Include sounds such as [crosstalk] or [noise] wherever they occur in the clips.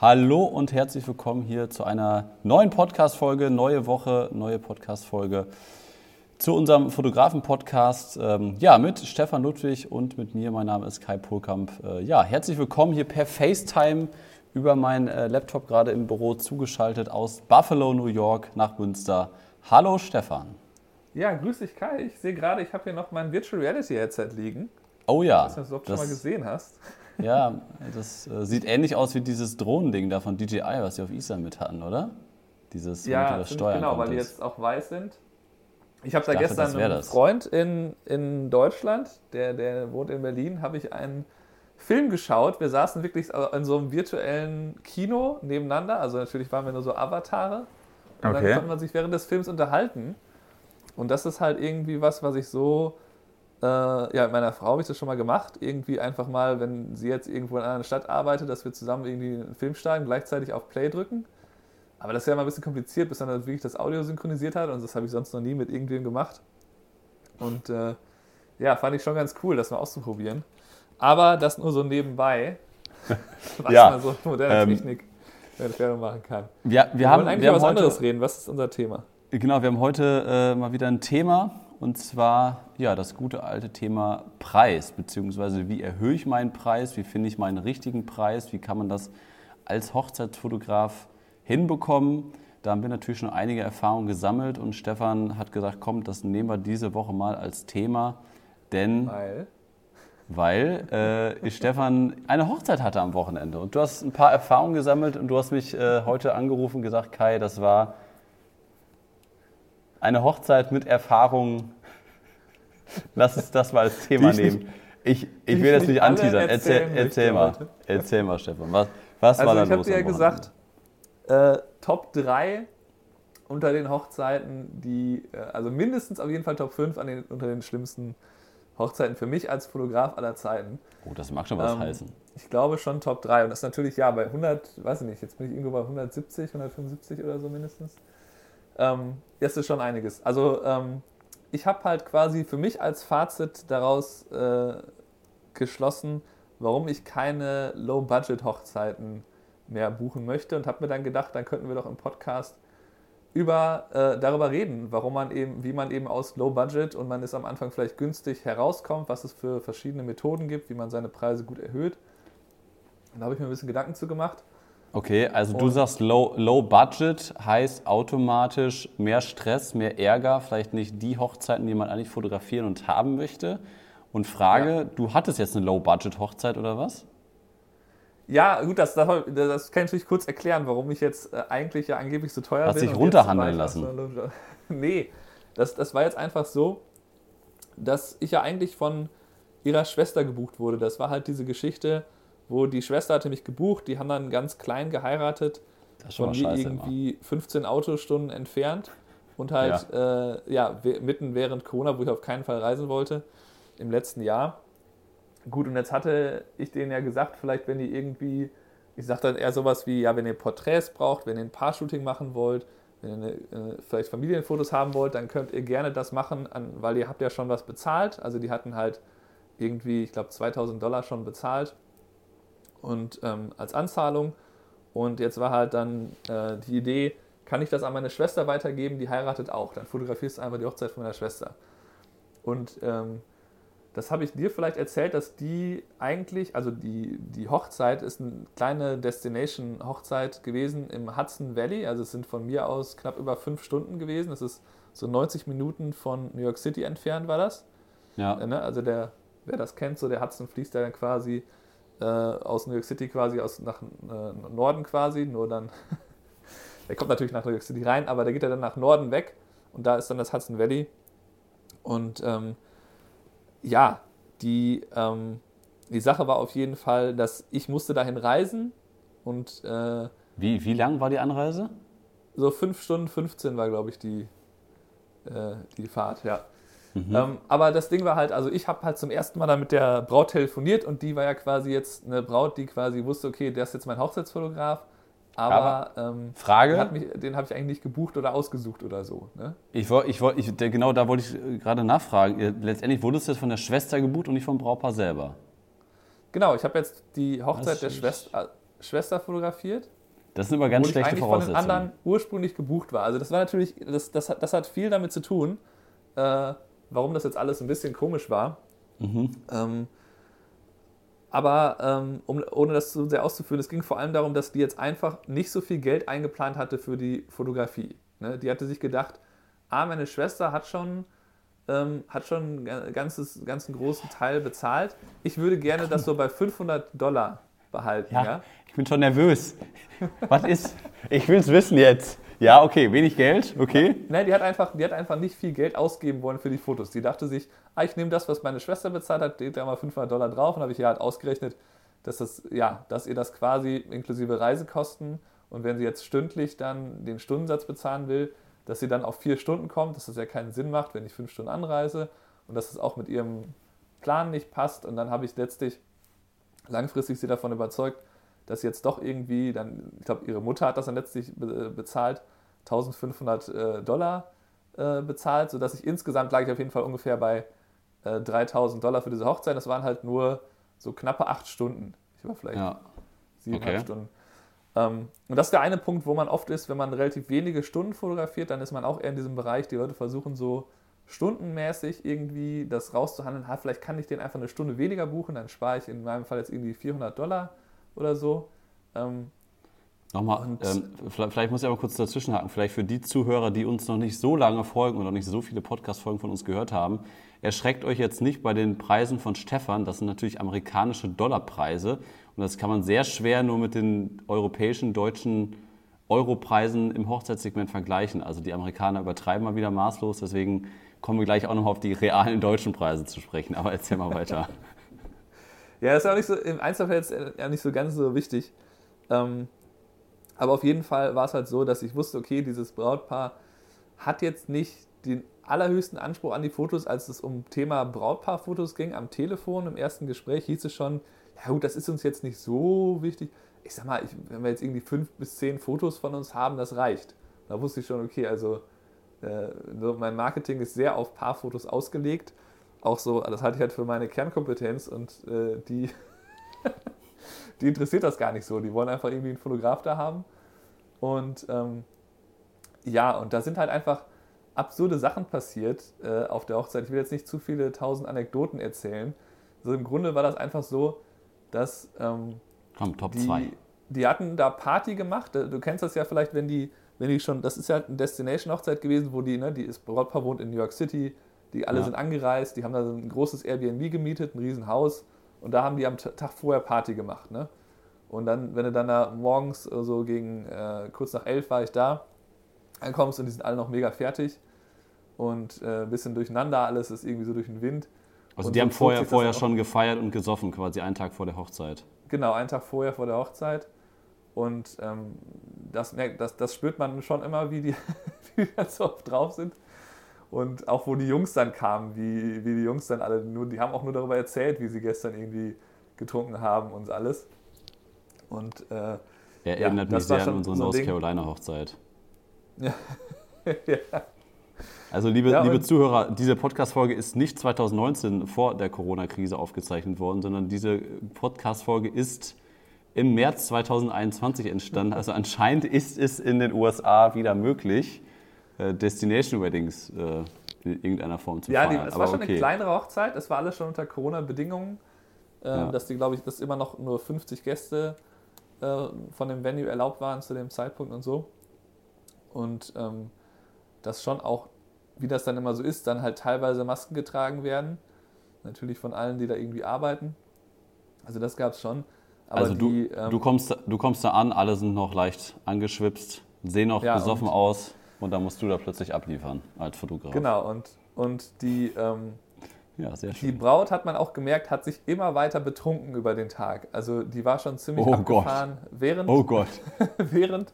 Hallo und herzlich willkommen hier zu einer neuen Podcast-Folge, neue Woche, neue Podcast-Folge zu unserem Fotografen-Podcast. Ähm, ja, mit Stefan Ludwig und mit mir. Mein Name ist Kai Polkamp. Äh, ja, herzlich willkommen hier per FaceTime über meinen äh, Laptop gerade im Büro zugeschaltet aus Buffalo, New York nach Münster. Hallo Stefan. Ja, grüß dich Kai. Ich sehe gerade, ich habe hier noch mein Virtual Reality Headset liegen. Oh ja. Ich weiß nicht, ob du das schon mal gesehen hast. Ja, das äh, sieht ähnlich aus wie dieses Drohnending da von DJI, was sie auf Isla mit hatten, oder? Dieses, ja, das steuern genau, weil die jetzt auch weiß sind. Ich habe da dachte, gestern einen das. Freund in, in Deutschland, der, der wohnt in Berlin, habe ich einen Film geschaut. Wir saßen wirklich in so einem virtuellen Kino nebeneinander. Also natürlich waren wir nur so Avatare. Und okay. dann konnte man sich während des Films unterhalten. Und das ist halt irgendwie was, was ich so äh, ja, mit meiner Frau habe ich das schon mal gemacht. Irgendwie einfach mal, wenn sie jetzt irgendwo in einer Stadt arbeitet, dass wir zusammen irgendwie einen Film steigen, gleichzeitig auf Play drücken. Aber das ist ja immer ein bisschen kompliziert, bis dann wirklich das Audio synchronisiert hat. Und das habe ich sonst noch nie mit irgendwem gemacht. Und äh, ja, fand ich schon ganz cool, das mal auszuprobieren. Aber das nur so nebenbei, [laughs] was ja, man so moderne ähm, Technik mit machen kann. Ja, wir, wir, haben, eigentlich wir über was anderes reden. Was ist unser Thema? Genau, wir haben heute äh, mal wieder ein Thema und zwar ja, das gute alte Thema Preis, beziehungsweise wie erhöhe ich meinen Preis, wie finde ich meinen richtigen Preis, wie kann man das als Hochzeitsfotograf hinbekommen. Da haben wir natürlich schon einige Erfahrungen gesammelt und Stefan hat gesagt, komm, das nehmen wir diese Woche mal als Thema, denn weil, weil äh, Stefan eine Hochzeit hatte am Wochenende und du hast ein paar Erfahrungen gesammelt und du hast mich äh, heute angerufen und gesagt, Kai, das war eine Hochzeit mit Erfahrung. Lass uns das mal als Thema nehmen. Ich, ich will das nicht anteasern. Erzähl, erzähl mal. Erzähl mal, Stefan. Was, was also war da los? Ich habe dir ja gesagt, äh, Top 3 unter den Hochzeiten, die, äh, also mindestens auf jeden Fall Top 5 an den, unter den schlimmsten Hochzeiten für mich als Fotograf aller Zeiten. Oh, das mag schon was ähm, heißen. Ich glaube schon Top 3. Und das ist natürlich, ja, bei 100, weiß ich nicht, jetzt bin ich irgendwo bei 170, 175 oder so mindestens. Ähm, das ist schon einiges. Also ähm, ich habe halt quasi für mich als Fazit daraus äh, geschlossen, warum ich keine Low-Budget-Hochzeiten mehr buchen möchte und habe mir dann gedacht, dann könnten wir doch im Podcast über, äh, darüber reden, warum man eben, wie man eben aus Low Budget und man ist am Anfang vielleicht günstig herauskommt, was es für verschiedene Methoden gibt, wie man seine Preise gut erhöht. Da habe ich mir ein bisschen Gedanken zu gemacht. Okay, also du sagst low, low Budget heißt automatisch mehr Stress, mehr Ärger, vielleicht nicht die Hochzeiten, die man eigentlich fotografieren und haben möchte. Und Frage, ja. du hattest jetzt eine Low Budget Hochzeit oder was? Ja, gut, das, das, das, kann ich natürlich kurz erklären, warum ich jetzt äh, eigentlich ja angeblich so teuer Hast bin. Hast dich runterhandeln lassen? [laughs] Nee, das, das war jetzt einfach so, dass ich ja eigentlich von ihrer Schwester gebucht wurde. Das war halt diese Geschichte, wo die Schwester hatte mich gebucht, die haben dann ganz klein geheiratet, das von mir irgendwie immer. 15 Autostunden entfernt und halt ja. Äh, ja, mitten während Corona, wo ich auf keinen Fall reisen wollte, im letzten Jahr. Gut, und jetzt hatte ich denen ja gesagt, vielleicht wenn die irgendwie, ich sage dann eher sowas wie, ja, wenn ihr Porträts braucht, wenn ihr ein Paar-Shooting machen wollt, wenn ihr eine, äh, vielleicht Familienfotos haben wollt, dann könnt ihr gerne das machen, an, weil ihr habt ja schon was bezahlt. Also die hatten halt irgendwie, ich glaube, 2000 Dollar schon bezahlt und ähm, als Anzahlung. Und jetzt war halt dann äh, die Idee, kann ich das an meine Schwester weitergeben, die heiratet auch. Dann fotografierst du einfach die Hochzeit von meiner Schwester. Und ähm, das habe ich dir vielleicht erzählt, dass die eigentlich, also die, die Hochzeit ist eine kleine Destination-Hochzeit gewesen im Hudson Valley. Also es sind von mir aus knapp über fünf Stunden gewesen. Das ist so 90 Minuten von New York City entfernt war das. Ja. Ne? Also der, wer das kennt, so der Hudson fließt ja dann quasi äh, aus New York City quasi aus, nach äh, Norden quasi, nur dann, [laughs] der kommt natürlich nach New York City rein, aber der geht ja dann nach Norden weg und da ist dann das Hudson Valley. Und ähm, ja, die, ähm, die Sache war auf jeden Fall, dass ich musste dahin reisen und äh, wie, wie lang war die Anreise? So 5 Stunden 15 war, glaube ich, die, äh, die Fahrt, ja. Mhm. Ähm, aber das Ding war halt, also ich habe halt zum ersten Mal dann mit der Braut telefoniert und die war ja quasi jetzt eine Braut, die quasi wusste, okay, der ist jetzt mein Hochzeitsfotograf. Aber, aber ähm, Frage? Mich, den habe ich eigentlich nicht gebucht oder ausgesucht oder so. Ne? Ich wollte, ich ich, genau da wollte ich äh, gerade nachfragen. Letztendlich wurdest du jetzt von der Schwester gebucht und nicht vom Brautpaar selber. Genau, ich habe jetzt die Hochzeit der Schwester. Schwester fotografiert. Das sind aber ganz wo ich schlechte eigentlich von den Voraussetzungen. anderen ursprünglich gebucht war. Also das war natürlich, das, das, hat, das hat viel damit zu tun, äh, warum das jetzt alles ein bisschen komisch war. Mhm. Ähm, aber ähm, um, ohne das zu sehr auszuführen, es ging vor allem darum, dass die jetzt einfach nicht so viel Geld eingeplant hatte für die Fotografie. Ne? Die hatte sich gedacht, ah, meine Schwester hat schon, ähm, hat schon einen ganzes, ganzen großen Teil bezahlt. Ich würde gerne das so bei 500 Dollar behalten. Ja, Ja? ich bin schon nervös. Was ist? Ich will es wissen jetzt. Ja, okay, wenig Geld, okay. Nein, die hat, einfach, die hat einfach nicht viel Geld ausgeben wollen für die Fotos. Die dachte sich, ah, ich nehme das, was meine Schwester bezahlt hat, legt da mal 500 Dollar drauf und habe ich ihr halt ausgerechnet, dass, das, ja, dass ihr das quasi inklusive Reisekosten und wenn sie jetzt stündlich dann den Stundensatz bezahlen will, dass sie dann auf vier Stunden kommt, dass das ja keinen Sinn macht, wenn ich fünf Stunden anreise und dass es auch mit ihrem Plan nicht passt. Und dann habe ich letztlich langfristig sie davon überzeugt, dass jetzt doch irgendwie, dann, ich glaube, ihre Mutter hat das dann letztlich be bezahlt, 1500 äh, Dollar äh, bezahlt, sodass ich insgesamt lag ich auf jeden Fall ungefähr bei äh, 3000 Dollar für diese Hochzeit. Das waren halt nur so knappe acht Stunden. Ich war vielleicht Ja. siebeneinhalb Okay. Stunden. Ähm, und das ist der eine Punkt, wo man oft ist, wenn man relativ wenige Stunden fotografiert, dann ist man auch eher in diesem Bereich, die Leute versuchen so stundenmäßig irgendwie das rauszuhandeln. Ha, vielleicht kann ich den einfach eine Stunde weniger buchen, dann spare ich in meinem Fall jetzt irgendwie 400 Dollar oder so. Ähm, Nochmal, ähm, vielleicht, vielleicht muss ich aber kurz dazwischenhaken. Vielleicht für die Zuhörer, die uns noch nicht so lange folgen und noch nicht so viele Podcast-Folgen von uns gehört haben, erschreckt euch jetzt nicht bei den Preisen von Stefan. Das sind natürlich amerikanische Dollarpreise. Und das kann man sehr schwer nur mit den europäischen, deutschen Europreisen im Hochzeitssegment vergleichen. Also die Amerikaner übertreiben mal wieder maßlos. Deswegen kommen wir gleich auch noch auf die realen deutschen Preise zu sprechen. Aber erzähl mal weiter. [laughs] Ja, ist auch nicht so, im Einzelfall jetzt ja nicht so ganz so wichtig. Ähm, aber auf jeden Fall war es halt so, dass ich wusste, okay, dieses Brautpaar hat jetzt nicht den allerhöchsten Anspruch an die Fotos, als es um Thema Brautpaarfotos ging. Am Telefon im ersten Gespräch hieß es schon, ja gut, das ist uns jetzt nicht so wichtig. Ich sag mal, ich, wenn wir jetzt irgendwie fünf bis zehn Fotos von uns haben, das reicht. Da wusste ich schon, okay, also äh, mein Marketing ist sehr auf Paarfotos ausgelegt. Auch so, das halte ich halt für meine Kernkompetenz und äh, die, [laughs] die interessiert das gar nicht so. Die wollen einfach irgendwie einen Fotograf da haben. Und ähm, ja, und da sind halt einfach absurde Sachen passiert äh, auf der Hochzeit. Ich will jetzt nicht zu viele tausend Anekdoten erzählen. Also im Grunde war das einfach so, dass ähm, Komm, Top die, 2. die hatten da Party gemacht. Äh, Du kennst das ja vielleicht, wenn die, wenn die schon, das ist ja eine Destination-Hochzeit gewesen, wo die, ne, die ist Brautpaar wohnt in New York City, die alle Ja. sind angereist, die haben da so ein großes Airbnb gemietet, ein Riesenhaus und da haben die am Tag vorher Party gemacht. Ne? Und dann, wenn du dann da morgens äh, so gegen äh, kurz nach elf war ich da, ankommst und die sind alle noch mega fertig und äh, ein bisschen durcheinander, alles ist irgendwie so durch den Wind. Also Und die haben vorher, vorher schon gefeiert und gesoffen, quasi einen Tag vor der Hochzeit. Genau, einen Tag vorher vor der Hochzeit. Und ähm, das, merkt, das, das spürt man schon immer, wie die, [laughs] wie die dann so oft drauf sind. Und auch wo die Jungs dann kamen, wie, wie die Jungs dann alle nur, die haben auch nur darüber erzählt, wie sie gestern irgendwie getrunken haben und alles. Und äh, Er Ja, erinnert mich sehr an unsere so North. Carolina Hochzeit. [laughs] ja, Also liebe, Ja, liebe Zuhörer, diese Podcast-Folge ist nicht 2019 vor der Corona-Krise aufgezeichnet worden, sondern diese Podcast-Folge ist im März 2021 entstanden. Also anscheinend ist es in den USA wieder möglich, Destination Weddings äh, in irgendeiner Form zu ja feiern. es war schon eine kleinere Hochzeit, es war alles schon unter Corona-Bedingungen, äh, Ja. dass die, glaube ich, dass immer noch nur 50 Gäste äh, von dem Venue erlaubt waren zu dem Zeitpunkt und so. Und ähm, dass schon auch, wie das dann immer so ist, dann halt teilweise Masken getragen werden. Natürlich von allen, die da irgendwie arbeiten. Also das gab es schon. Aber Also du, die, ähm, du, kommst, du kommst da an, alle sind noch leicht angeschwipst, sehen auch Ja, besoffen aus und dann musst du da plötzlich abliefern als Fotograf. Genau, und, und die, ähm, Ja, sehr Die. Braut, hat man auch gemerkt, hat sich immer weiter betrunken über den Tag. Also die war schon ziemlich Oh abgefahren während, Oh Gott. [laughs] während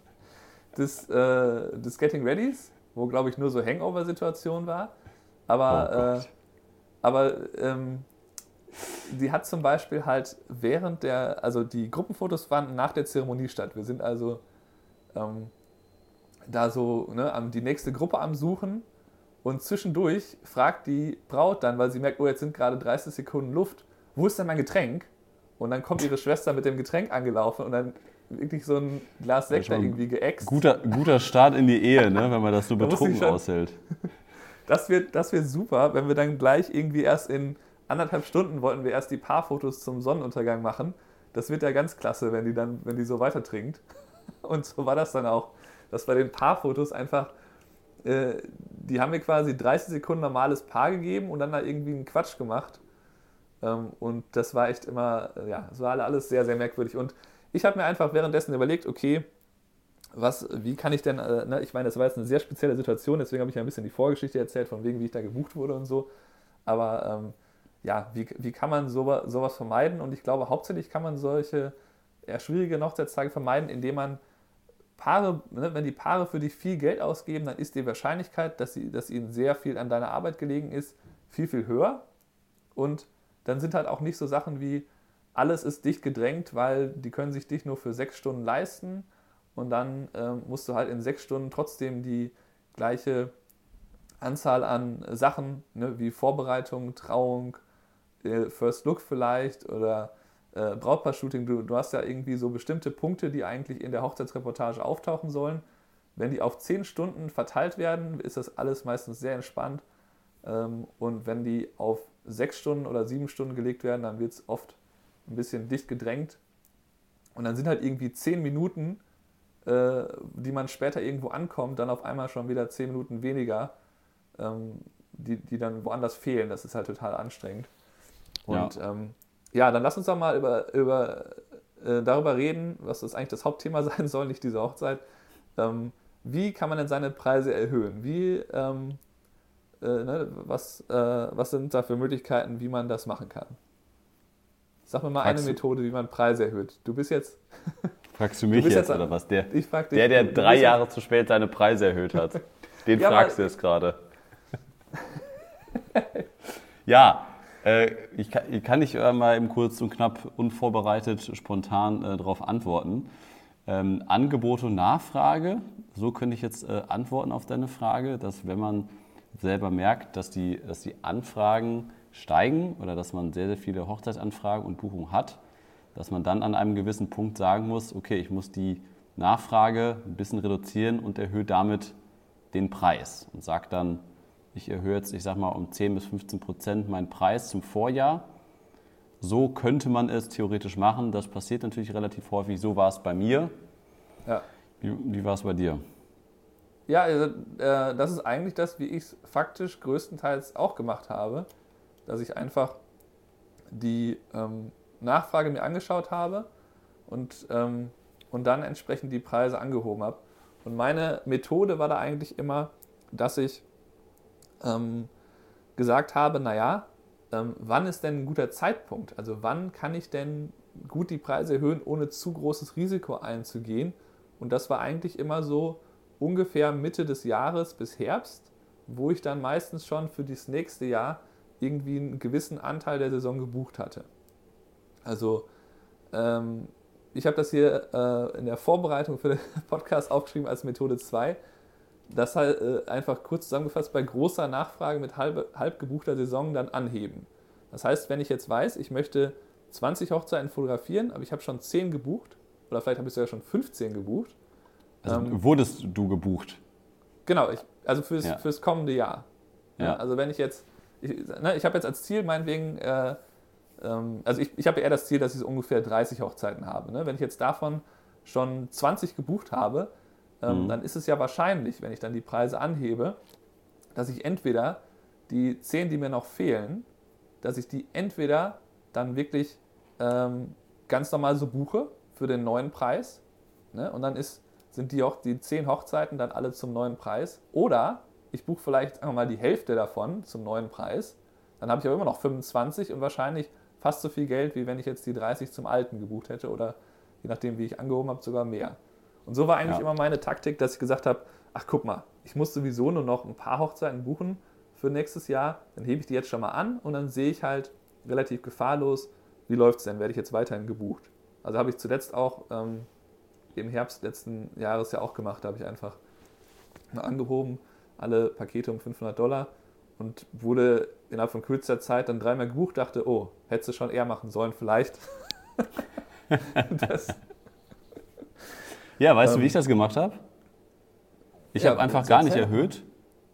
des, äh, des Getting Readys, wo glaube ich nur so Hangover-Situation war. Oh Aber, äh, Gott. aber ähm, die hat zum Beispiel halt während der, also die Gruppenfotos fanden nach der Zeremonie statt. Wir sind also ähm, da so ne, die nächste Gruppe am Suchen und zwischendurch fragt die Braut dann, weil sie merkt, oh, jetzt sind gerade 30 Sekunden Luft, wo ist denn mein Getränk? Und dann kommt ihre Schwester mit dem Getränk angelaufen und dann wirklich so ein Glas Sekt da irgendwie geäxt. Guter, guter Start in die Ehe, ne, wenn man das so betrunken schon, aushält. [laughs] Das wird, das wird super, wenn wir dann gleich irgendwie erst in anderthalb Stunden wollten wir erst die Paarfotos zum Sonnenuntergang machen. Das wird ja ganz klasse, wenn die dann, wenn die so weiter trinkt. [laughs] Und so war das dann auch, dass bei den Paarfotos einfach, äh, die haben mir quasi 30 Sekunden normales Paar gegeben und dann da irgendwie einen Quatsch gemacht. Ähm, und das war echt immer, äh, ja, es war alles sehr, sehr merkwürdig. Und ich habe mir einfach währenddessen überlegt, okay, was, wie kann ich denn, äh, ne, ich meine, das war jetzt eine sehr spezielle Situation, deswegen habe ich ja ein bisschen die Vorgeschichte erzählt, von wegen, wie ich da gebucht wurde und so. Aber ähm, ja, wie, wie kann man sowas, sowas vermeiden? Und ich glaube, hauptsächlich kann man solche eher schwierige Hochzeitstage vermeiden, indem man Paare, ne, wenn die Paare für dich viel Geld ausgeben, dann ist die Wahrscheinlichkeit, dass, sie, dass ihnen sehr viel an deiner Arbeit gelegen ist, viel, viel höher. Und dann sind halt auch nicht so Sachen wie, alles ist dicht gedrängt, weil die können sich dich nur für sechs Stunden leisten und dann ähm, musst du halt in sechs Stunden trotzdem die gleiche Anzahl an Sachen, ne, wie Vorbereitung, Trauung, äh, First Look vielleicht oder äh, Brautpaar-Shooting. Du, du hast ja irgendwie so bestimmte Punkte, die eigentlich in der Hochzeitsreportage auftauchen sollen. Wenn die auf zehn Stunden verteilt werden, ist das alles meistens sehr entspannt. Ähm, und wenn die auf sechs Stunden oder sieben Stunden gelegt werden, dann wird es oft ein bisschen dicht gedrängt. Und dann sind halt irgendwie zehn Minuten, äh, die man später irgendwo ankommt, dann auf einmal schon wieder zehn Minuten weniger, ähm, die, die dann woanders fehlen. Das ist halt total anstrengend. Und ja, ähm, ja dann lass uns doch mal über, über, äh, darüber reden, was das eigentlich das Hauptthema [laughs] sein soll, nicht diese Hochzeit. Ähm, wie kann man denn seine Preise erhöhen? Wie, ähm, äh, ne, was, äh, was sind da für Möglichkeiten, wie man das machen kann? Sag mir mal Fragst eine Methode, wie man Preise erhöht. Du bist jetzt. [laughs] Fragst du mich du jetzt, jetzt, oder was? Der, dich, der, der drei Jahre zu spät seine Preise erhöht hat. [laughs] Den ja, fragst du jetzt gerade. ja, äh, ich, kann, ich kann nicht mal eben kurz und knapp unvorbereitet, spontan äh, darauf antworten. Ähm, Angebot und Nachfrage, so könnte ich jetzt äh, antworten auf deine Frage, dass wenn man selber merkt, dass die, dass die Anfragen steigen oder dass man sehr, sehr viele Hochzeitsanfragen und Buchungen hat, dass man dann an einem gewissen Punkt sagen muss, okay, ich muss die Nachfrage ein bisschen reduzieren und erhöhe damit den Preis und sagt dann, ich erhöhe jetzt, ich sag mal, um 10 bis 15 Prozent meinen Preis zum Vorjahr. So könnte man es theoretisch machen. Das passiert natürlich relativ häufig. So war es bei mir. Ja. Wie, wie war es bei dir? Ja, also, äh, das ist eigentlich das, wie ich es faktisch größtenteils auch gemacht habe, dass ich einfach die ähm, Nachfrage mir angeschaut habe und, ähm, und dann entsprechend die Preise angehoben habe. Und meine Methode war da eigentlich immer, dass ich ähm, gesagt habe, naja, ähm, wann ist denn ein guter Zeitpunkt? Also wann kann ich denn gut die Preise erhöhen, ohne zu großes Risiko einzugehen? Und das war eigentlich immer so ungefähr Mitte des Jahres bis Herbst, wo ich dann meistens schon für das nächste Jahr irgendwie einen gewissen Anteil der Saison gebucht hatte. Also ähm, ich habe das hier äh, in der Vorbereitung für den [laughs] Podcast aufgeschrieben als Methode 2. Das halt äh, einfach kurz zusammengefasst bei großer Nachfrage mit halb, halb gebuchter Saison dann anheben. Das heißt, wenn ich jetzt weiß, ich möchte 20 Hochzeiten fotografieren, aber ich habe schon 10 gebucht, oder vielleicht habe ich sogar schon 15 gebucht. Also ähm, wurdest du gebucht? Genau, ich, also fürs, ja. fürs kommende Jahr. Ja. ja. also wenn ich jetzt, ich, ne, ich habe jetzt als Ziel meinetwegen, äh, ähm, also ich, ich habe eher das Ziel, dass ich so ungefähr 30 Hochzeiten habe. Ne? Wenn ich jetzt davon schon 20 gebucht habe, ähm, mhm. dann ist es ja wahrscheinlich, wenn ich dann die Preise anhebe, dass ich entweder die 10, die mir noch fehlen, dass ich die entweder dann wirklich ähm, ganz normal so buche für den neuen Preis ne? und dann ist, sind die, auch die 10 Hochzeiten dann alle zum neuen Preis oder ich buche vielleicht einfach mal die Hälfte davon zum neuen Preis, dann habe ich aber immer noch 25 und wahrscheinlich fast so viel Geld, wie wenn ich jetzt die 30 zum alten gebucht hätte oder je nachdem, wie ich angehoben habe, sogar mehr. Und so war eigentlich ja. immer meine Taktik, dass ich gesagt habe, ach guck mal, ich muss sowieso nur noch ein paar Hochzeiten buchen für nächstes Jahr, dann hebe ich die jetzt schon mal an und dann sehe ich halt relativ gefahrlos, wie läuft es denn, werde ich jetzt weiterhin gebucht. Also habe ich zuletzt auch ähm, im Herbst letzten Jahres ja auch gemacht, da habe ich einfach angehoben, alle Pakete um 500 Dollar und wurde innerhalb von kürzester Zeit dann dreimal gebucht, dachte, oh, hättest du schon eher machen sollen vielleicht. [laughs] [laughs] das, Ja, weißt ähm, du, wie ich das gemacht habe? Ich ja, habe einfach gar nicht erhöht.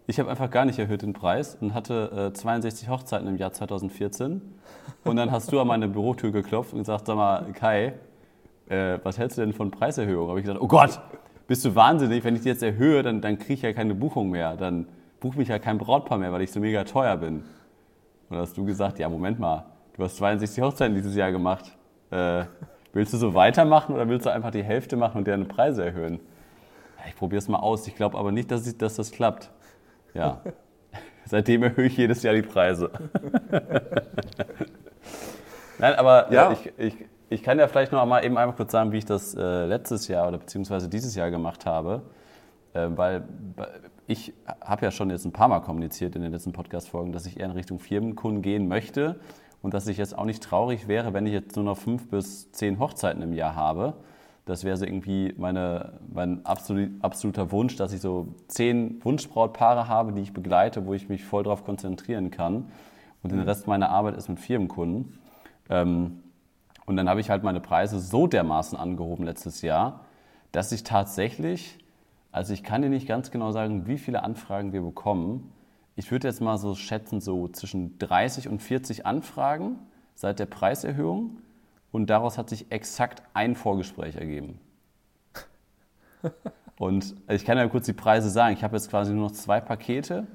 Ich habe einfach gar nicht erhöht den Preis und hatte äh, 62 Hochzeiten im Jahr 2014. Und dann hast du an meine Bürotür geklopft und gesagt, sag mal, Kai, äh, was hältst du denn von Preiserhöhung? Habe ich gesagt, oh Gott, bist du wahnsinnig, wenn ich die jetzt erhöhe, dann, dann kriege ich ja keine Buchung mehr. Dann buch mich ja kein Brautpaar mehr, weil ich so mega teuer bin. Und dann hast du gesagt, ja, Moment mal, du hast 62 Hochzeiten dieses Jahr gemacht. Äh, willst du so weitermachen oder willst du einfach die Hälfte machen und deine Preise erhöhen? Ich probiere es mal aus. Ich glaube aber nicht, dass, ich, dass das klappt. Ja. [laughs] Seitdem erhöhe ich jedes Jahr die Preise. [laughs] Nein, aber äh, ja. ich, ich, ich kann ja vielleicht noch mal eben einmal kurz sagen, wie ich das äh, letztes Jahr oder beziehungsweise dieses Jahr gemacht habe. Äh, weil ich habe ja schon jetzt ein paar Mal kommuniziert in den letzten Podcast-Folgen, dass ich eher in Richtung Firmenkunden gehen möchte und dass ich jetzt auch nicht traurig wäre, wenn ich jetzt nur noch fünf bis zehn Hochzeiten im Jahr habe. Das wäre so irgendwie meine, mein absolut, absoluter Wunsch, dass ich so zehn Wunschbrautpaare habe, die ich begleite, wo ich mich voll darauf konzentrieren kann. Und den Rest meiner Arbeit ist mit Firmenkunden. Ähm, und dann habe ich halt meine Preise so dermaßen angehoben letztes Jahr, dass ich tatsächlich, also ich kann dir nicht ganz genau sagen, wie viele Anfragen wir bekommen. Ich würde jetzt mal so schätzen, so zwischen 30 und 40 Anfragen seit der Preiserhöhung. Und daraus hat sich exakt ein Vorgespräch ergeben. [laughs] Und ich kann ja kurz die Preise sagen. Ich habe jetzt quasi nur noch zwei Pakete.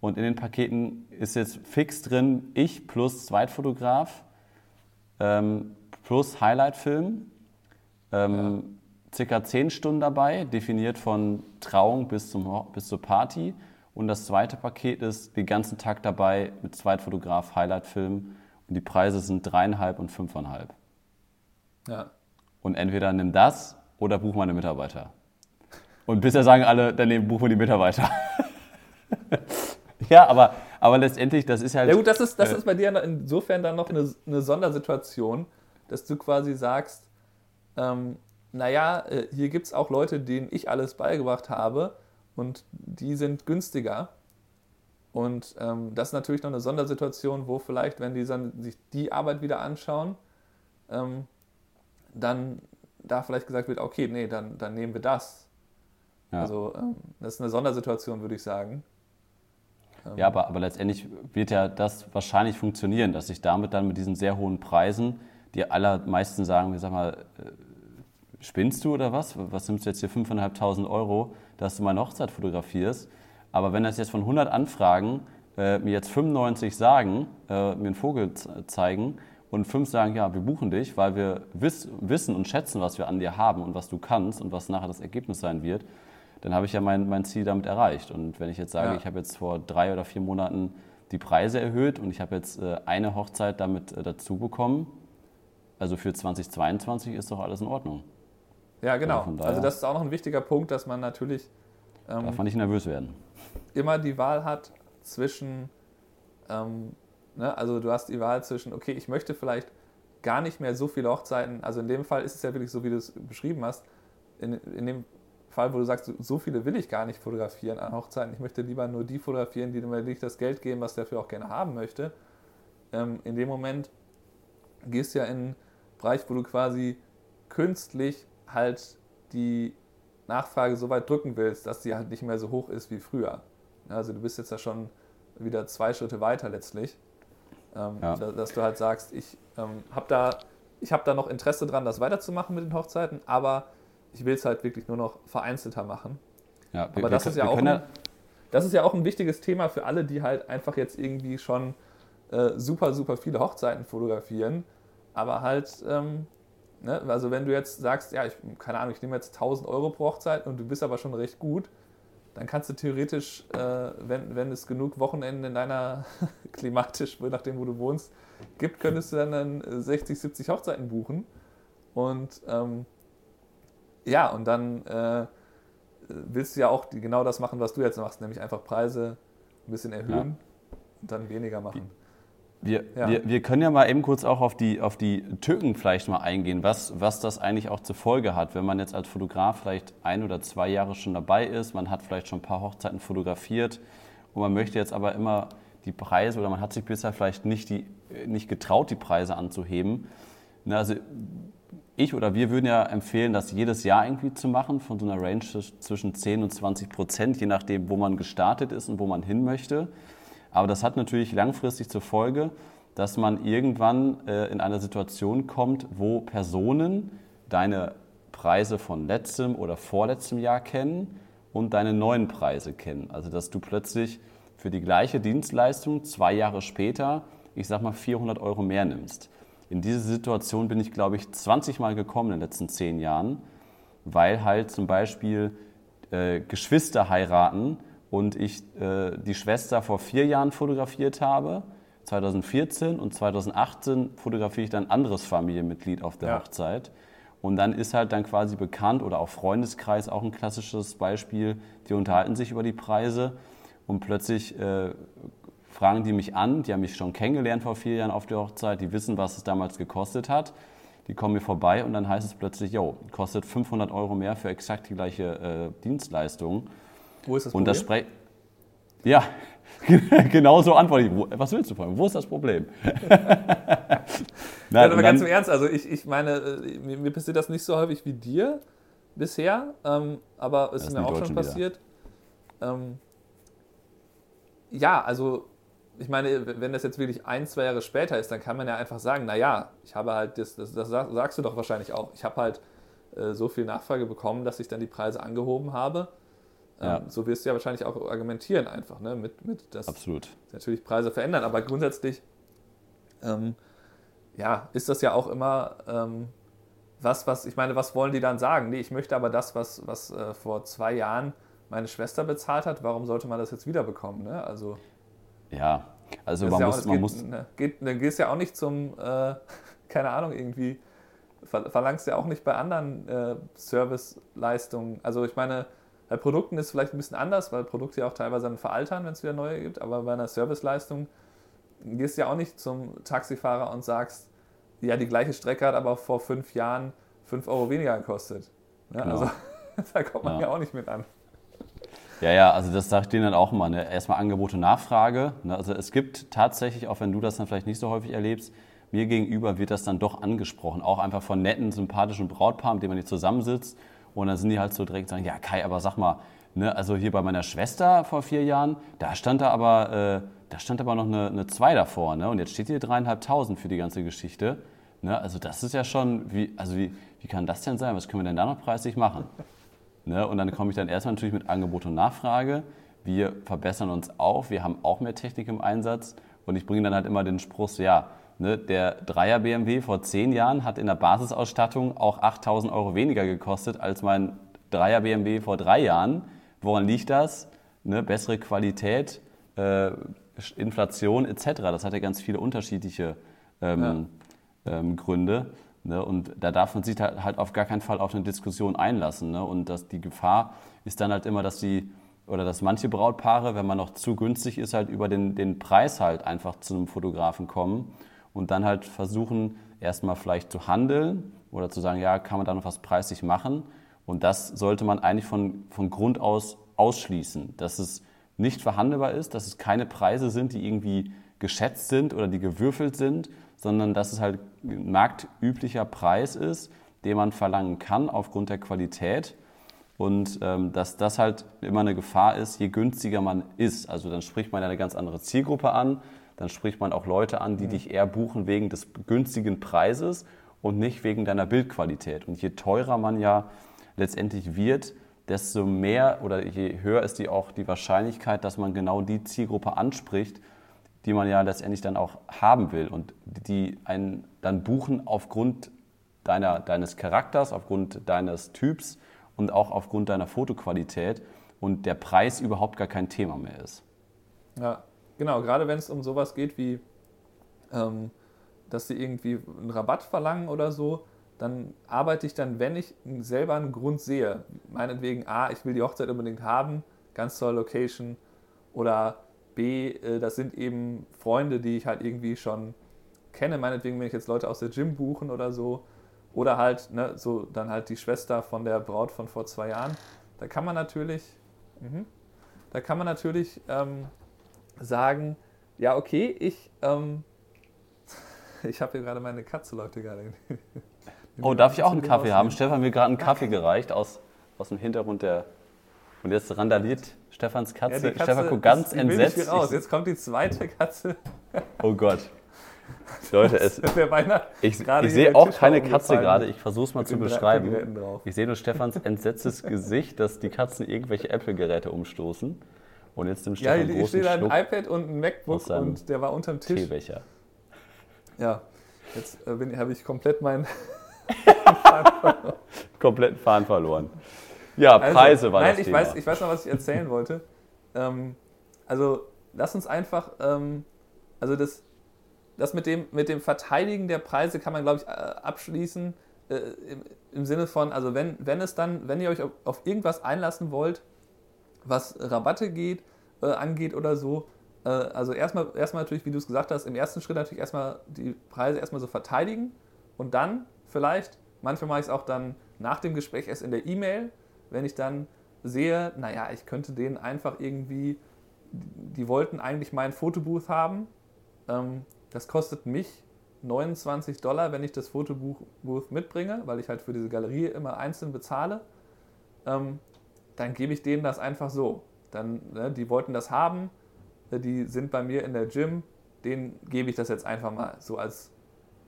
Und in den Paketen ist jetzt fix drin, ich plus Zweitfotograf ähm, plus Highlight-Film. Ähm, ja. Circa zehn Stunden dabei, definiert von Trauung bis, zum, bis zur Party. Und das zweite Paket ist den ganzen Tag dabei mit Zweitfotograf, Highlight-Film. Und die Preise sind dreieinhalb und fünfeinhalb. Ja. Und entweder nimm das oder buch meine Mitarbeiter. Und bisher sagen alle, dann nehmen, buchen wir die Mitarbeiter. [laughs] ja, aber aber letztendlich, das ist halt. Ja, gut, das ist, das äh, ist bei dir insofern dann noch eine, eine Sondersituation, dass du quasi sagst, ähm, naja, äh, hier gibt es auch Leute, denen ich alles beigebracht habe und die sind günstiger. Und ähm, das ist natürlich noch eine Sondersituation, wo vielleicht, wenn die dann sich die Arbeit wieder anschauen, ähm, dann da vielleicht gesagt wird, okay, nee, dann, dann nehmen wir das. Ja. Also ähm, das ist eine Sondersituation, würde ich sagen. Ja, aber, aber letztendlich wird ja das wahrscheinlich funktionieren, dass ich damit dann mit diesen sehr hohen Preisen, die allermeisten sagen, ich sag mal, äh, spinnst du oder was? Was nimmst du jetzt hier 5.500 Euro, dass du meine Hochzeit fotografierst? Aber wenn das jetzt von 100 Anfragen äh, mir jetzt 95 sagen, äh, mir einen Vogel zeigen und fünf sagen, ja, wir buchen dich, weil wir wiss wissen und schätzen, was wir an dir haben und was du kannst und was nachher das Ergebnis sein wird, dann habe ich ja mein, mein Ziel damit erreicht. Und wenn ich jetzt sage, ja. ich habe jetzt vor drei oder vier Monaten die Preise erhöht und ich habe jetzt äh, eine Hochzeit damit äh, dazu bekommen, also für 2022 ist doch alles in Ordnung. Ja, genau. Also, das ist auch noch ein wichtiger Punkt, dass man natürlich ähm, darf man nicht nervös werden. Immer die Wahl hat zwischen, ähm, ne, also du hast die Wahl zwischen, okay, ich möchte vielleicht gar nicht mehr so viele Hochzeiten, also in dem Fall ist es ja wirklich so, wie du es beschrieben hast, in, in dem Fall, wo du sagst, so viele will ich gar nicht fotografieren an Hochzeiten. Ich möchte lieber nur die fotografieren, die mir wirklich das Geld geben, was der dafür auch gerne haben möchte. Ähm, in dem Moment gehst du ja in einen Bereich, wo du quasi künstlich halt die Nachfrage so weit drücken willst, dass sie halt nicht mehr so hoch ist wie früher. Also du bist jetzt ja schon wieder zwei Schritte weiter letztlich. Ähm, ja. dass du halt sagst, ich ähm, habe da, hab da noch Interesse dran, das weiterzumachen mit den Hochzeiten, aber ich will es halt wirklich nur noch vereinzelter machen. Ja, wir, Aber das, wir, ist ja auch ein, das ist ja auch ein wichtiges Thema für alle, die halt einfach jetzt irgendwie schon äh, super, super viele Hochzeiten fotografieren. Aber halt, ähm, ne, also wenn du jetzt sagst, ja, ich, keine Ahnung, ich nehme jetzt 1000 Euro pro Hochzeit und du bist aber schon recht gut, dann kannst du theoretisch, äh, wenn, wenn es genug Wochenenden in deiner [laughs] klimatisch, je nachdem wo du wohnst, gibt, könntest du dann, dann 60, 70 Hochzeiten buchen. Und ähm, ja, und dann äh, willst du ja auch genau das machen, was du jetzt machst, nämlich einfach Preise ein bisschen erhöhen ja. und dann weniger machen. Wir, ja. wir, wir können ja mal eben kurz auch auf die, auf die Tücken vielleicht mal eingehen, was, was das eigentlich auch zur Folge hat, wenn man jetzt als Fotograf vielleicht ein oder zwei Jahre schon dabei ist, man hat vielleicht schon ein paar Hochzeiten fotografiert und man möchte jetzt aber immer die Preise oder man hat sich bisher vielleicht nicht, die, nicht getraut, die Preise anzuheben. also ich oder wir würden ja empfehlen, das jedes Jahr irgendwie zu machen, von so einer Range zwischen 10 und 20 Prozent, je nachdem, wo man gestartet ist und wo man hin möchte. Aber das hat natürlich langfristig zur Folge, dass man irgendwann äh, in eine Situation kommt, wo Personen deine Preise von letztem oder vorletztem Jahr kennen und deine neuen Preise kennen. Also dass du plötzlich für die gleiche Dienstleistung zwei Jahre später, ich sag mal, 400 Euro mehr nimmst. In diese Situation bin ich, glaube ich, 20 Mal gekommen in den letzten zehn Jahren, weil halt zum Beispiel äh, Geschwister heiraten und ich äh, die Schwester vor vier Jahren fotografiert habe, 2014 und 2018 fotografiere ich dann ein anderes Familienmitglied auf der ja. Hochzeit. Und dann ist halt dann quasi bekannt oder auch Freundeskreis auch ein klassisches Beispiel, die unterhalten sich über die Preise und plötzlich äh, fragen die mich an, die haben mich schon kennengelernt vor vier Jahren auf der Hochzeit, die wissen, was es damals gekostet hat. Die kommen mir vorbei und dann heißt es plötzlich, jo, kostet 500 Euro mehr für exakt die gleiche äh, Dienstleistung. Wo ist das Problem? Und das Spre ja, [laughs] genau so antworte ich. Was willst du von mir? Wo ist das Problem? [laughs] Nein, aber ganz im Ernst, also ich, ich meine, äh, mir, mir, passiert das nicht so häufig wie dir bisher, ähm, aber es ist mir auch schon passiert. Ähm, ja, also ich meine, wenn das jetzt wirklich ein, zwei Jahre später ist, dann kann man ja einfach sagen, naja, ich habe halt, das, das, das sagst du doch wahrscheinlich auch, ich habe halt äh, so viel Nachfrage bekommen, dass ich dann die Preise angehoben habe. Ähm, ja. so wirst du ja wahrscheinlich auch argumentieren einfach, ne? mit, mit das Absolut. natürlich Preise verändern, aber grundsätzlich ähm, ja, ist das ja auch immer ähm, was, was, ich meine, was wollen die dann sagen? Nee, ich möchte aber das, was, was äh, vor zwei Jahren meine Schwester bezahlt hat, warum sollte man das jetzt wieder bekommen? Ne? Also, ja, also man, ja muss, auch, man geht, muss. Ne, geht, dann gehst du ja auch nicht zum, äh, [laughs] keine Ahnung, irgendwie, verlangst du ja auch nicht bei anderen äh, Serviceleistungen. Also ich meine, bei Produkten ist es vielleicht ein bisschen anders, weil Produkte ja auch teilweise dann veraltern, wenn es wieder neue gibt, aber bei einer Serviceleistung gehst du ja auch nicht zum Taxifahrer und sagst, ja, die gleiche Strecke hat aber vor fünf Jahren fünf Euro weniger gekostet. Ja, genau. Also [laughs] da kommt man ja. ja auch nicht mit an. Ja, ja, also das sagt denen dann auch immer. Ne? Erstmal Angebot und Nachfrage. Ne? Also es gibt tatsächlich, auch wenn du das dann vielleicht nicht so häufig erlebst, mir gegenüber wird das dann doch angesprochen. Auch einfach von netten, sympathischen Brautpaaren, mit denen man nicht zusammensitzt. Und dann sind die halt so direkt sagen, ja Kai, aber sag mal, ne, also hier bei meiner Schwester vor vier Jahren, da stand da aber, äh, da stand aber noch eine, eine 2 davor. Ne? Und jetzt steht hier dreieinhalbtausend für die ganze Geschichte. Ne? Also das ist ja schon, wie, also wie, wie kann das denn sein? Was können wir denn da noch preislich machen? Ne? Und dann komme ich dann erstmal natürlich mit Angebot und Nachfrage. Wir verbessern uns auch, wir haben auch mehr Technik im Einsatz. Und ich bringe dann halt immer den Spruch, ja, ne, der Dreier BMW vor zehn Jahren hat in der Basisausstattung auch 8000 Euro weniger gekostet als mein Dreier BMW vor drei Jahren. Woran liegt das? Ne, bessere Qualität, äh, Inflation etc. Das hat ja ganz viele unterschiedliche ähm, ja. ähm, Gründe. Ne? Und da darf man sich halt auf gar keinen Fall auf eine Diskussion einlassen. Ne? Und das, die Gefahr ist dann halt immer, dass die oder dass manche Brautpaare, wenn man noch zu günstig ist, halt über den, den Preis halt einfach zu einem Fotografen kommen und dann halt versuchen, erstmal vielleicht zu handeln oder zu sagen, ja, kann man da noch was preislich machen. Und das sollte man eigentlich von, von Grund aus ausschließen, dass es nicht verhandelbar ist, dass es keine Preise sind, die irgendwie geschätzt sind oder die gewürfelt sind, sondern dass es halt ein marktüblicher Preis ist, den man verlangen kann aufgrund der Qualität. Und ähm, dass das halt immer eine Gefahr ist, je günstiger man ist. Also dann spricht man eine ganz andere Zielgruppe an, dann spricht man auch Leute an, die mhm. dich eher buchen wegen des günstigen Preises und nicht wegen deiner Bildqualität. Und je teurer man ja letztendlich wird, desto mehr oder je höher ist die auch die Wahrscheinlichkeit, dass man genau die Zielgruppe anspricht, die man ja letztendlich dann auch haben will und die einen dann buchen aufgrund deiner, deines Charakters, aufgrund deines Typs und auch aufgrund deiner Fotoqualität und der Preis überhaupt gar kein Thema mehr ist. Ja, genau, gerade wenn es um sowas geht wie, ähm, dass sie irgendwie einen Rabatt verlangen oder so, dann arbeite ich dann, wenn ich selber einen Grund sehe, meinetwegen, A, ich will die Hochzeit unbedingt haben, ganz tolle Location, oder B, äh, das sind eben Freunde, die ich halt irgendwie schon kenne, meinetwegen, wenn ich jetzt Leute aus der Gym buchen oder so, oder halt, ne, so dann halt die Schwester von der Braut von vor zwei Jahren, da kann man natürlich, mh, da kann man natürlich ähm, sagen, ja, okay, ich, ähm, [laughs] ich habe hier gerade meine Katze, Leute, gerade. Oh, darf ich auch einen Kaffee haben? Stefan mir gerade einen Kaffee gereicht aus, aus dem Hintergrund der. Und jetzt randaliert Stefans Katze. Ja, die Katze Stefan guckt ganz ist- entsetzt. viel raus. Ich, Jetzt kommt die zweite Katze. oh Gott. Leute, es, [laughs] ich, ich hier sehe auch Tisch keine Katze gerade. Ich versuche es mal zu beschreiben. Ich sehe nur Stefans [laughs] entsetztes Gesicht, dass die Katzen irgendwelche Apple-Geräte umstoßen. Und jetzt nimmt Ja, Stefan einen hier großen steht ein Schluck iPad und ein MacBook und der war unterm Tisch. Teebecher. Ja, jetzt äh, habe ich komplett meinen. [laughs] Kompletten Faden verloren. Ja, Also, Preise war Nein, das ich Thema. weiß, ich weiß noch, was ich erzählen wollte. Ähm, also, lass uns einfach. Ähm, also, das, das mit, dem, mit dem Verteidigen der Preise kann man, glaube ich, äh, abschließen. Äh, im, Im Sinne von, also, wenn, wenn es dann, wenn ihr euch auf, auf irgendwas einlassen wollt, was Rabatte geht, äh, angeht oder so. Äh, also erstmal, erstmal natürlich, wie du es gesagt hast, im ersten Schritt natürlich erstmal die Preise erstmal so verteidigen und dann vielleicht, manchmal mache ich es auch dann nach dem Gespräch erst in der E-Mail, wenn ich dann sehe, naja, ich könnte denen einfach irgendwie, die wollten eigentlich meinen Fotobooth haben. Ähm, das kostet mich 29 Dollar, wenn ich das Fotobooth mitbringe, weil ich halt für diese Galerie immer einzeln bezahle. Ähm, dann gebe ich denen das einfach so. Dann, ne, die wollten das haben, äh, die sind bei mir in der Gym, denen gebe ich das jetzt einfach mal so als,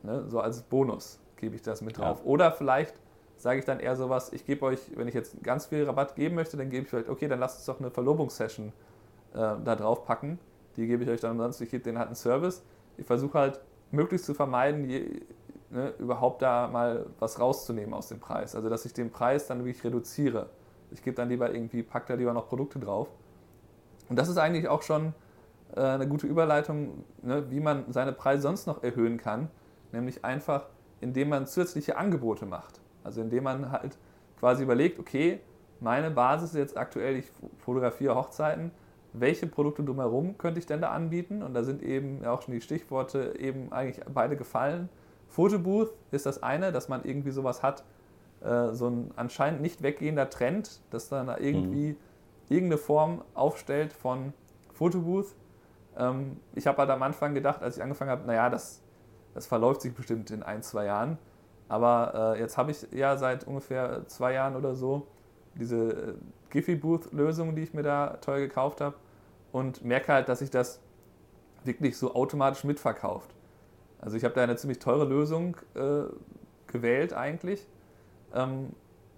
ne, so als Bonus, gebe ich das mit Ja. drauf. Oder vielleicht sage ich dann eher sowas, ich gebe euch, wenn ich jetzt ganz viel Rabatt geben möchte, dann gebe ich vielleicht, okay, dann lasst uns doch eine Verlobungssession äh, da drauf packen. Die gebe ich euch dann umsonst, ich gebe denen halt einen Service. Ich versuche halt möglichst zu vermeiden, je, ne, überhaupt da mal was rauszunehmen aus dem Preis. Also dass ich den Preis dann wirklich reduziere. Ich gebe dann lieber irgendwie, pack da lieber noch Produkte drauf. Und das ist eigentlich auch schon äh, eine gute Überleitung, ne, wie man seine Preise sonst noch erhöhen kann. Nämlich einfach, indem man zusätzliche Angebote macht. Also indem man halt quasi überlegt, okay, meine Basis ist jetzt aktuell, ich fotografiere Hochzeiten, welche Produkte drumherum könnte ich denn da anbieten? Und da sind eben auch schon die Stichworte eben eigentlich beide gefallen. Fotobooth ist das eine, dass man irgendwie sowas hat, äh, so ein anscheinend nicht weggehender Trend, dass dann da irgendwie irgendeine Form aufstellt von Fotobooth. Ähm, ich habe halt am Anfang gedacht, als ich angefangen habe, naja, das, das verläuft sich bestimmt in ein, zwei Jahren. Aber äh, jetzt habe ich ja seit ungefähr zwei Jahren oder so diese äh, Giphy-Booth-Lösung, die ich mir da teuer gekauft habe und merke halt, dass sich das wirklich so automatisch mitverkauft. Also ich habe da eine ziemlich teure Lösung äh, gewählt eigentlich, ähm,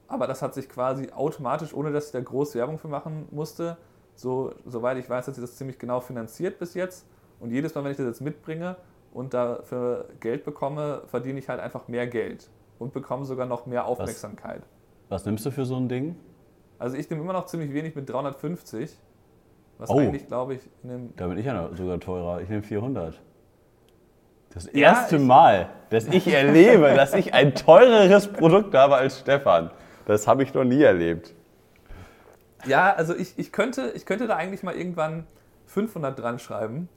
aber das hat sich quasi automatisch, ohne dass ich da groß Werbung für machen musste, so, soweit ich weiß, hat sich das ziemlich genau finanziert bis jetzt. Und jedes Mal, wenn ich das jetzt mitbringe und dafür Geld bekomme, verdiene ich halt einfach mehr Geld und bekomme sogar noch mehr Aufmerksamkeit. Was nimmst du für so ein Ding? Also ich nehme immer noch ziemlich wenig mit 350, was Oh. eigentlich, glaube ich, in dem Da bin ich ja noch sogar teurer. Ich nehme 400. Das Ja, erste ich- Mal, dass ich erlebe, dass ich ein teureres Produkt habe als Stefan. Das habe ich noch nie erlebt. Ja, also ich, ich, könnte, ich könnte da eigentlich mal irgendwann 500 dran schreiben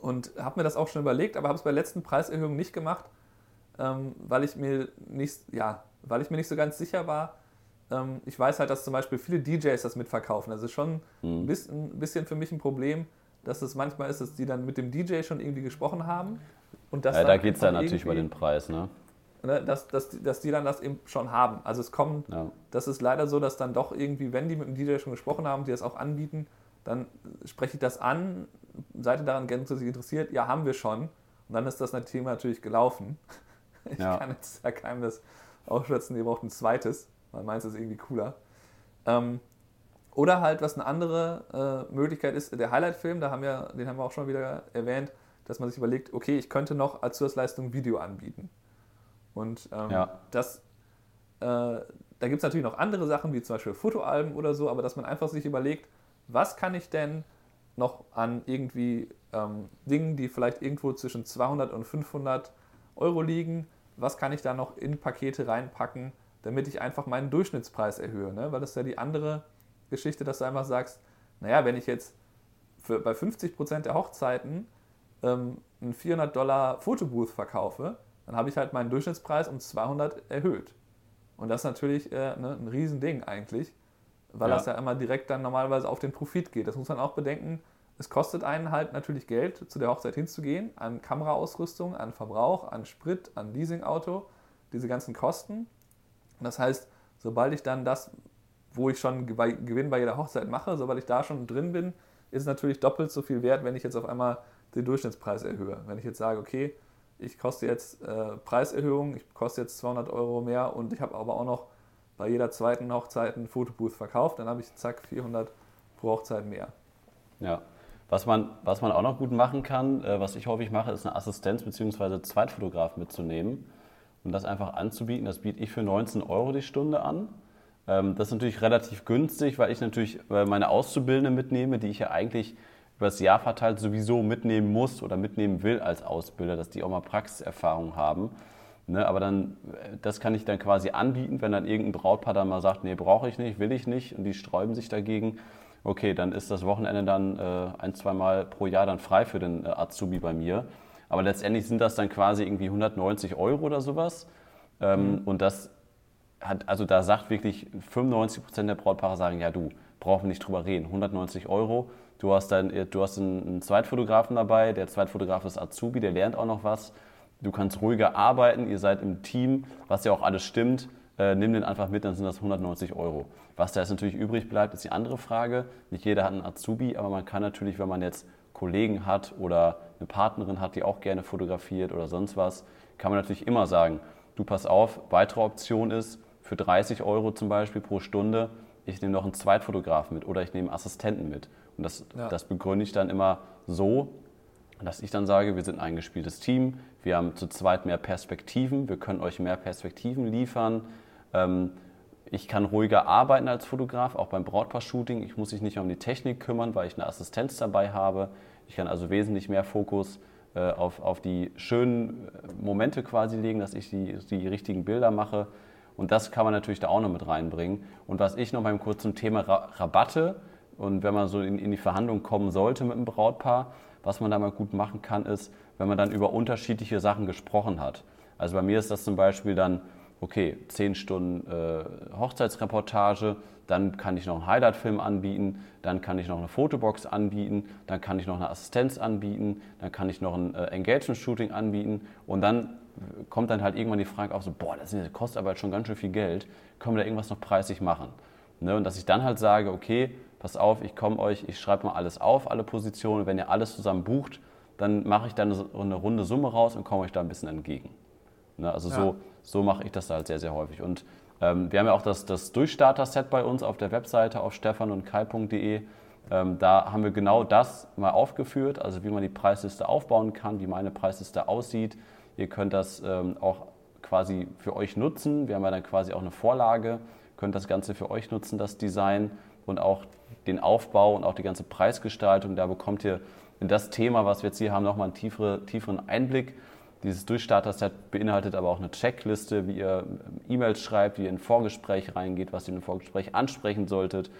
und habe mir das auch schon überlegt, aber habe es bei der letzten Preiserhöhung nicht gemacht, ähm, weil ich mir nicht, ja, weil ich mir nicht so ganz sicher war. Ähm, ich weiß halt, dass zum Beispiel viele DJs das mitverkaufen. Das ist schon ein bisschen, ein bisschen für mich ein Problem, dass es manchmal ist, dass die dann mit dem DJ schon irgendwie gesprochen haben. Und das Ja, da geht es dann natürlich über den Preis. Ne? ne, dass, dass, die- dass die dann das eben schon haben. Also es kommen, Ja. das ist leider so, dass dann doch irgendwie, wenn die mit dem DJ schon gesprochen haben, die das auch anbieten, dann spreche ich das an, seid ihr daran grundsätzlich interessiert? Ja, haben wir schon. Und dann ist das Thema natürlich gelaufen. [laughs] Ich Ja. kann jetzt ja keinem das aufschwätzen, ihr braucht ein zweites, weil meins ist irgendwie cooler. Ähm, oder halt, was eine andere äh, Möglichkeit ist, der Highlight-Film, da haben wir, den haben wir auch schon wieder erwähnt, dass man sich überlegt, okay, ich könnte noch als Zusatzleistung Video anbieten. Und ähm, Ja. das, äh, da gibt es natürlich noch andere Sachen, wie zum Beispiel Fotoalben oder so, aber dass man einfach sich überlegt, was kann ich denn noch an irgendwie ähm, Dingen, die vielleicht irgendwo zwischen 200 und 500 Euro liegen, was kann ich da noch in Pakete reinpacken, damit ich einfach meinen Durchschnittspreis erhöhe. Ne? Weil das ist ja die andere Geschichte, dass du einfach sagst, naja, wenn ich jetzt für, bei 50% der Hochzeiten ähm, ein 400 Dollar Fotobooth verkaufe, dann habe ich halt meinen Durchschnittspreis um 200 erhöht. Und das ist natürlich äh, ne, ein Riesending eigentlich, weil Ja. das ja immer direkt dann normalerweise auf den Profit geht. Das muss man auch bedenken. Es kostet einen halt natürlich Geld, zu der Hochzeit hinzugehen, an Kameraausrüstung, an Verbrauch, an Sprit, an Leasingauto. diese ganzen Kosten. Und das heißt, sobald ich dann das, wo ich schon Gewinn bei jeder Hochzeit mache, sobald ich da schon drin bin, ist es natürlich doppelt so viel wert, wenn ich jetzt auf einmal den Durchschnittspreis erhöhe. Wenn ich jetzt sage, okay, ich koste jetzt äh, Preiserhöhung, ich koste jetzt 200 Euro mehr und ich habe aber auch noch bei jeder zweiten Hochzeit ein Fotobooth verkauft, dann habe ich zack 400 pro Hochzeit mehr. Ja, was man, was man auch noch gut machen kann, äh, was ich häufig mache, ist eine Assistenz bzw. Zweitfotograf mitzunehmen und das einfach anzubieten. Das biete ich für 19 Euro die Stunde an. Ähm, das ist natürlich relativ günstig, weil ich natürlich äh, meine Auszubildende mitnehme, die ich ja eigentlich über das Jahr verteilt sowieso mitnehmen muss oder mitnehmen will als Ausbilder, dass die auch mal Praxiserfahrung haben. Ne, aber dann, äh, das kann ich dann quasi anbieten, wenn dann irgendein Brautpaar dann mal sagt, nee, brauche ich nicht, will ich nicht und die sträuben sich dagegen. Okay, dann ist das Wochenende dann äh, ein, zwei Mal pro Jahr dann frei für den äh, Azubi bei mir. Aber letztendlich sind das dann quasi irgendwie 190 Euro oder sowas. Ähm, mhm. Und das hat, also da sagt wirklich 95 Prozent der Brautpaare sagen, ja du, brauchen wir nicht drüber reden, 190 Euro. Du hast, dann, du hast einen Zweitfotografen dabei, der Zweitfotograf ist Azubi, der lernt auch noch was. Du kannst ruhiger arbeiten, ihr seid im Team, was ja auch alles stimmt. Äh, nimm den einfach mit, dann sind das 190 Euro. Was da jetzt natürlich übrig bleibt, ist die andere Frage. Nicht jeder hat einen Azubi, aber man kann natürlich, wenn man jetzt Kollegen hat oder eine Partnerin hat, die auch gerne fotografiert oder sonst was, kann man natürlich immer sagen, du pass auf, weitere Option ist, für 30 Euro zum Beispiel pro Stunde, ich nehme noch einen Zweitfotografen mit oder ich nehme einen Assistenten mit. Und das, ja. das begründe ich dann immer so, dass ich dann sage, wir sind ein eingespieltes Team, wir haben zu zweit mehr Perspektiven, wir können euch mehr Perspektiven liefern. Ähm, ich kann ruhiger arbeiten als Fotograf, auch beim Brautpaar-Shooting. Ich muss mich nicht um die Technik kümmern, weil ich eine Assistenz dabei habe. Ich kann also wesentlich mehr Fokus äh, auf, auf die schönen äh, Momente quasi legen, dass ich die, die richtigen Bilder mache. Und das kann man natürlich da auch noch mit reinbringen. Und was ich noch beim kurzen Thema Rabatte und wenn man so in, in die Verhandlung kommen sollte mit einem Brautpaar, was man da mal gut machen kann, ist, wenn man dann über unterschiedliche Sachen gesprochen hat. Also bei mir ist das zum Beispiel dann, okay, 10 Stunden äh, Hochzeitsreportage, dann kann ich noch einen Highlight-Film anbieten, dann kann ich noch eine Fotobox anbieten, dann kann ich noch eine Assistenz anbieten, dann kann ich noch ein äh, Engagement-Shooting anbieten und dann kommt dann halt irgendwann die Frage auf so, boah, das kostet aber schon ganz schön viel Geld, können wir da irgendwas noch preisig machen? Ne? Und dass ich dann halt sage, okay, pass auf, ich komme euch, ich schreibe mal alles auf, alle Positionen, wenn ihr alles zusammen bucht, dann mache ich dann eine runde Summe raus und komme euch da ein bisschen entgegen. Ne? Also ja. so, so mache ich das halt sehr, sehr häufig. Und ähm, wir haben ja auch das, das Durchstarter-Set bei uns auf der Webseite auf stefan und kai.de. Ähm, da haben wir genau das mal aufgeführt, also wie man die Preisliste aufbauen kann, wie meine Preisliste aussieht, Ihr könnt das ähm, auch quasi für euch nutzen. Wir haben ja dann quasi auch eine Vorlage, könnt das Ganze für euch nutzen, das Design und auch den Aufbau und auch die ganze Preisgestaltung. Da bekommt ihr in das Thema, was wir jetzt hier haben, nochmal einen tiefere, tieferen Einblick. Dieses Durchstarter-Set beinhaltet aber auch eine Checkliste, wie ihr E-Mails schreibt, wie ihr in ein Vorgespräch reingeht, was ihr im Vorgespräch ansprechen solltet,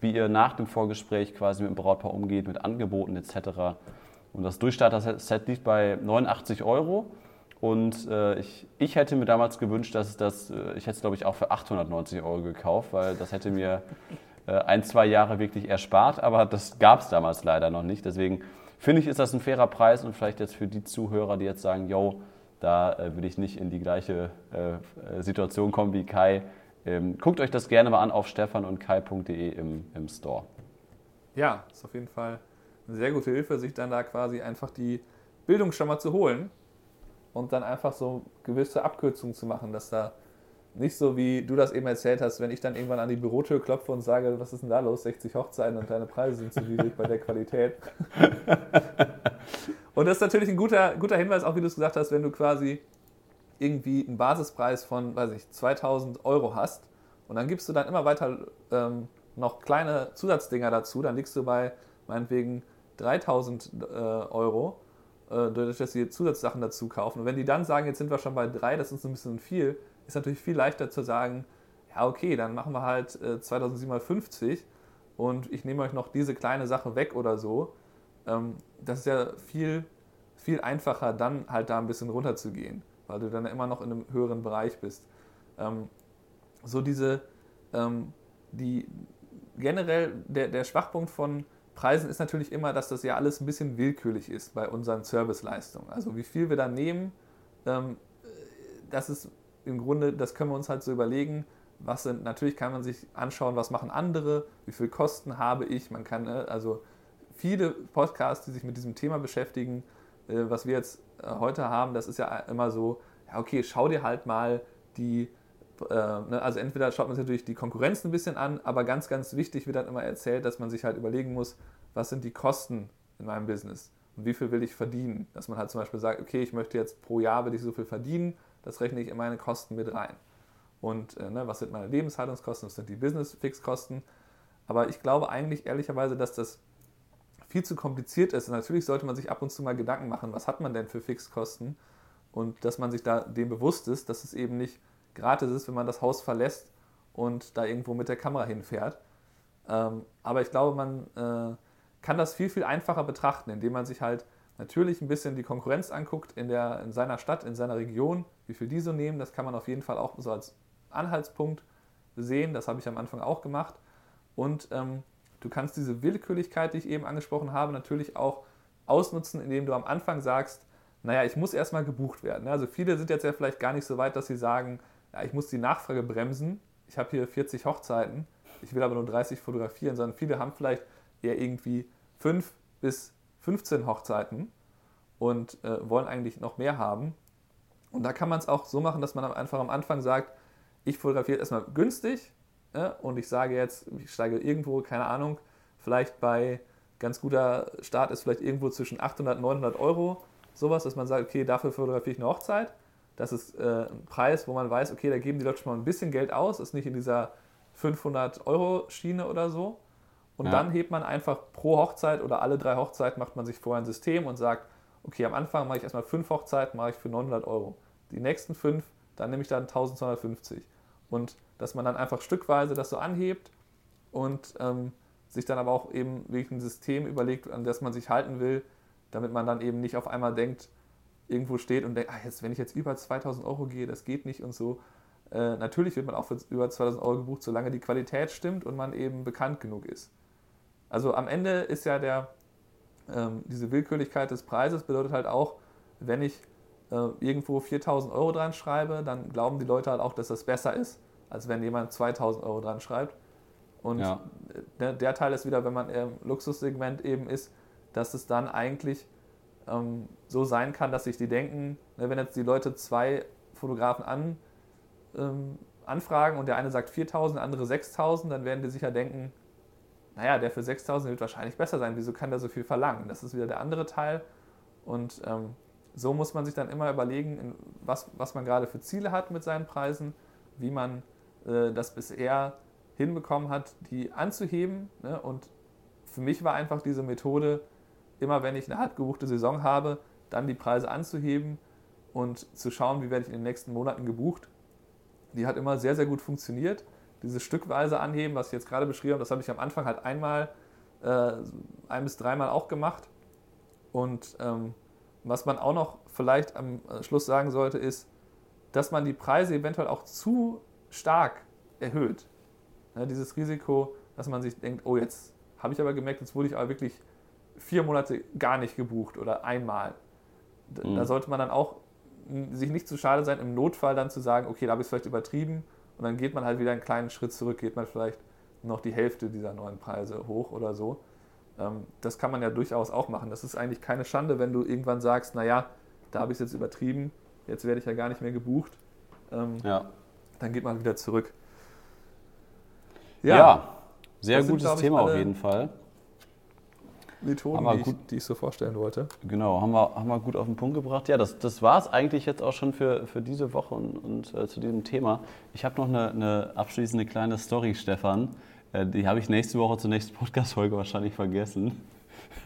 wie ihr nach dem Vorgespräch quasi mit dem Brautpaar umgeht, mit Angeboten etc. Und das Durchstarter-Set liegt bei 89 Euro. Und äh, ich, ich hätte mir damals gewünscht, dass das, äh, ich hätte es glaube ich auch für 890 Euro gekauft, weil das hätte mir äh, ein, zwei Jahre wirklich erspart, aber das gab es damals leider noch nicht. Deswegen finde ich, ist das ein fairer Preis und vielleicht jetzt für die Zuhörer, die jetzt sagen, yo, da äh, will ich nicht in die gleiche äh, Situation kommen wie Kai. Ähm, guckt euch das gerne mal an auf stefan und kai.de im, im Store. Ja, ist auf jeden Fall eine sehr gute Hilfe, sich dann da quasi einfach die Bildung schon mal zu holen und dann einfach so gewisse Abkürzungen zu machen, dass da nicht so wie du das eben erzählt hast, wenn ich dann irgendwann an die Bürotür klopfe und sage, was ist denn da los, 60 Hochzeiten und deine Preise sind zu niedrig bei der Qualität. [laughs] und das ist natürlich ein guter, guter Hinweis, auch wie du es gesagt hast, wenn du quasi irgendwie einen Basispreis von, weiß ich, 2000 Euro hast und dann gibst du dann immer weiter ähm, noch kleine Zusatzdinger dazu, dann liegst du bei meinetwegen 3000 äh, Euro äh, dadurch, dass sie Zusatzsachen dazu kaufen. Und wenn die dann sagen, jetzt sind wir schon bei drei, das ist ein bisschen viel, ist natürlich viel leichter zu sagen, ja okay, dann machen wir halt äh, 2750 und ich nehme euch noch diese kleine Sache weg oder so. Ähm, das ist ja viel, viel einfacher, dann halt da ein bisschen runter zu gehen, weil du dann immer noch in einem höheren Bereich bist. Ähm, so diese, ähm, die generell der, der Schwachpunkt von Preisen ist natürlich immer, dass das ja alles ein bisschen willkürlich ist bei unseren Serviceleistungen. Also wie viel wir da nehmen, ähm, das ist im Grunde, das können wir uns halt so überlegen, was sind, natürlich kann man sich anschauen, was machen andere, wie viel Kosten habe ich, man kann, äh, also viele Podcasts, die sich mit diesem Thema beschäftigen, äh, was wir jetzt äh, heute haben, das ist ja immer so, ja okay, schau dir halt mal die, ne, also entweder schaut man sich natürlich die Konkurrenz ein bisschen an, aber ganz, ganz wichtig wird dann immer erzählt, dass man sich halt überlegen muss, was sind die Kosten in meinem Business und wie viel will ich verdienen. Dass man halt zum Beispiel sagt, okay, ich möchte jetzt pro Jahr will ich so viel verdienen, das rechne ich in meine Kosten mit rein und äh, ne, was sind meine Lebenshaltungskosten, was sind die Business-Fixkosten. Aber ich glaube eigentlich ehrlicherweise, dass das viel zu kompliziert ist. Und natürlich sollte man sich ab und zu mal Gedanken machen, was hat man denn für Fixkosten und dass man sich da dem bewusst ist, dass es eben nicht gratis ist, wenn man das Haus verlässt und da irgendwo mit der Kamera hinfährt. Ähm, aber ich glaube, man äh, kann das viel, viel einfacher betrachten, indem man sich halt natürlich ein bisschen die Konkurrenz anguckt in, der, in seiner Stadt, in seiner Region, wie viel die so nehmen. Das kann man auf jeden Fall auch so als Anhaltspunkt sehen. Das habe ich am Anfang auch gemacht. Und ähm, du kannst diese Willkürlichkeit, die ich eben angesprochen habe, natürlich auch ausnutzen, indem du am Anfang sagst, naja, ich muss erstmal gebucht werden. Also viele sind jetzt ja vielleicht gar nicht so weit, dass sie sagen, ja, ich muss die Nachfrage bremsen. Ich habe hier 40 Hochzeiten, ich will aber nur 30 fotografieren, sondern viele haben vielleicht eher irgendwie 5 bis 15 Hochzeiten und äh, wollen eigentlich noch mehr haben. Und da kann man es auch so machen, dass man einfach am Anfang sagt, ich fotografiere erstmal günstig äh, und ich sage jetzt, ich steige irgendwo, keine Ahnung, vielleicht bei ganz guter Start ist vielleicht irgendwo zwischen 800 und 900 Euro sowas, dass man sagt, okay, dafür fotografiere ich eine Hochzeit. Das ist äh, ein Preis, wo man weiß, okay, da geben die Leute schon mal ein bisschen Geld aus, ist nicht in dieser 500 Euro Schiene oder so. Und ja. dann hebt man einfach pro Hochzeit oder alle drei Hochzeiten macht man sich vorher ein System und sagt, okay, am Anfang mache ich erstmal fünf Hochzeiten, mache ich für 900 Euro. Die nächsten fünf, dann nehme ich dann 1250. Und dass man dann einfach stückweise das so anhebt und ähm, sich dann aber auch eben wirklich ein System überlegt, an das man sich halten will, damit man dann eben nicht auf einmal denkt, irgendwo steht und denkt, ah, jetzt, wenn ich jetzt über 2000 Euro gehe, das geht nicht und so. Äh, natürlich wird man auch für über 2000 Euro gebucht, solange die Qualität stimmt und man eben bekannt genug ist. Also am Ende ist ja der, ähm, diese Willkürlichkeit des Preises bedeutet halt auch, wenn ich äh, irgendwo 4000 Euro dran schreibe, dann glauben die Leute halt auch, dass das besser ist, als wenn jemand 2000 Euro dran schreibt. Und ja. der, der, Teil ist wieder, wenn man im Luxussegment eben ist, dass es dann eigentlich ähm, so sein kann, dass sich die denken, ne, wenn jetzt die Leute zwei Fotografen an, ähm, anfragen und der eine sagt 4000, der andere 6000, dann werden die sicher denken, naja, der für 6000 wird wahrscheinlich besser sein, wieso kann der so viel verlangen? Das ist wieder der andere Teil. Und ähm, so muss man sich dann immer überlegen, was, was man gerade für Ziele hat mit seinen Preisen, wie man äh, das bisher hinbekommen hat, die anzuheben. Ne? Und für mich war einfach diese Methode, immer wenn ich eine hart gebuchte Saison habe, dann die Preise anzuheben und zu schauen, wie werde ich in den nächsten Monaten gebucht. Die hat immer sehr, sehr gut funktioniert. Dieses stückweise Anheben, was ich jetzt gerade beschrieben habe, das habe ich am Anfang halt einmal, äh, ein bis dreimal auch gemacht. Und ähm, was man auch noch vielleicht am äh, Schluss sagen sollte, ist, dass man die Preise eventuell auch zu stark erhöht. Ja, dieses Risiko, dass man sich denkt, oh, jetzt habe ich aber gemerkt, jetzt wurde ich aber wirklich vier Monate gar nicht gebucht oder einmal. Da, mhm. da sollte man dann auch sich nicht zu schade sein, im Notfall dann zu sagen, okay, da habe ich es vielleicht übertrieben und dann geht man halt wieder einen kleinen Schritt zurück, geht man vielleicht noch die Hälfte dieser neuen Preise hoch oder so. Ähm, das kann man ja durchaus auch machen. Das ist eigentlich keine Schande, wenn du irgendwann sagst, naja, da habe ich es jetzt übertrieben, jetzt werde ich ja gar nicht mehr gebucht. Ähm, ja. Dann geht man wieder zurück. Ja, ja sehr gutes sind, Thema auf jeden Fall. Methoden, die, gut, ich, die, ich, so vorstellen wollte. Genau, haben wir, haben wir gut auf den Punkt gebracht. Ja, das, das war es eigentlich jetzt auch schon für, für diese Woche und, und äh, zu diesem Thema. Ich habe noch eine, eine abschließende kleine Story, Stefan. Äh, die habe ich nächste Woche zur nächsten Podcast-Folge wahrscheinlich vergessen.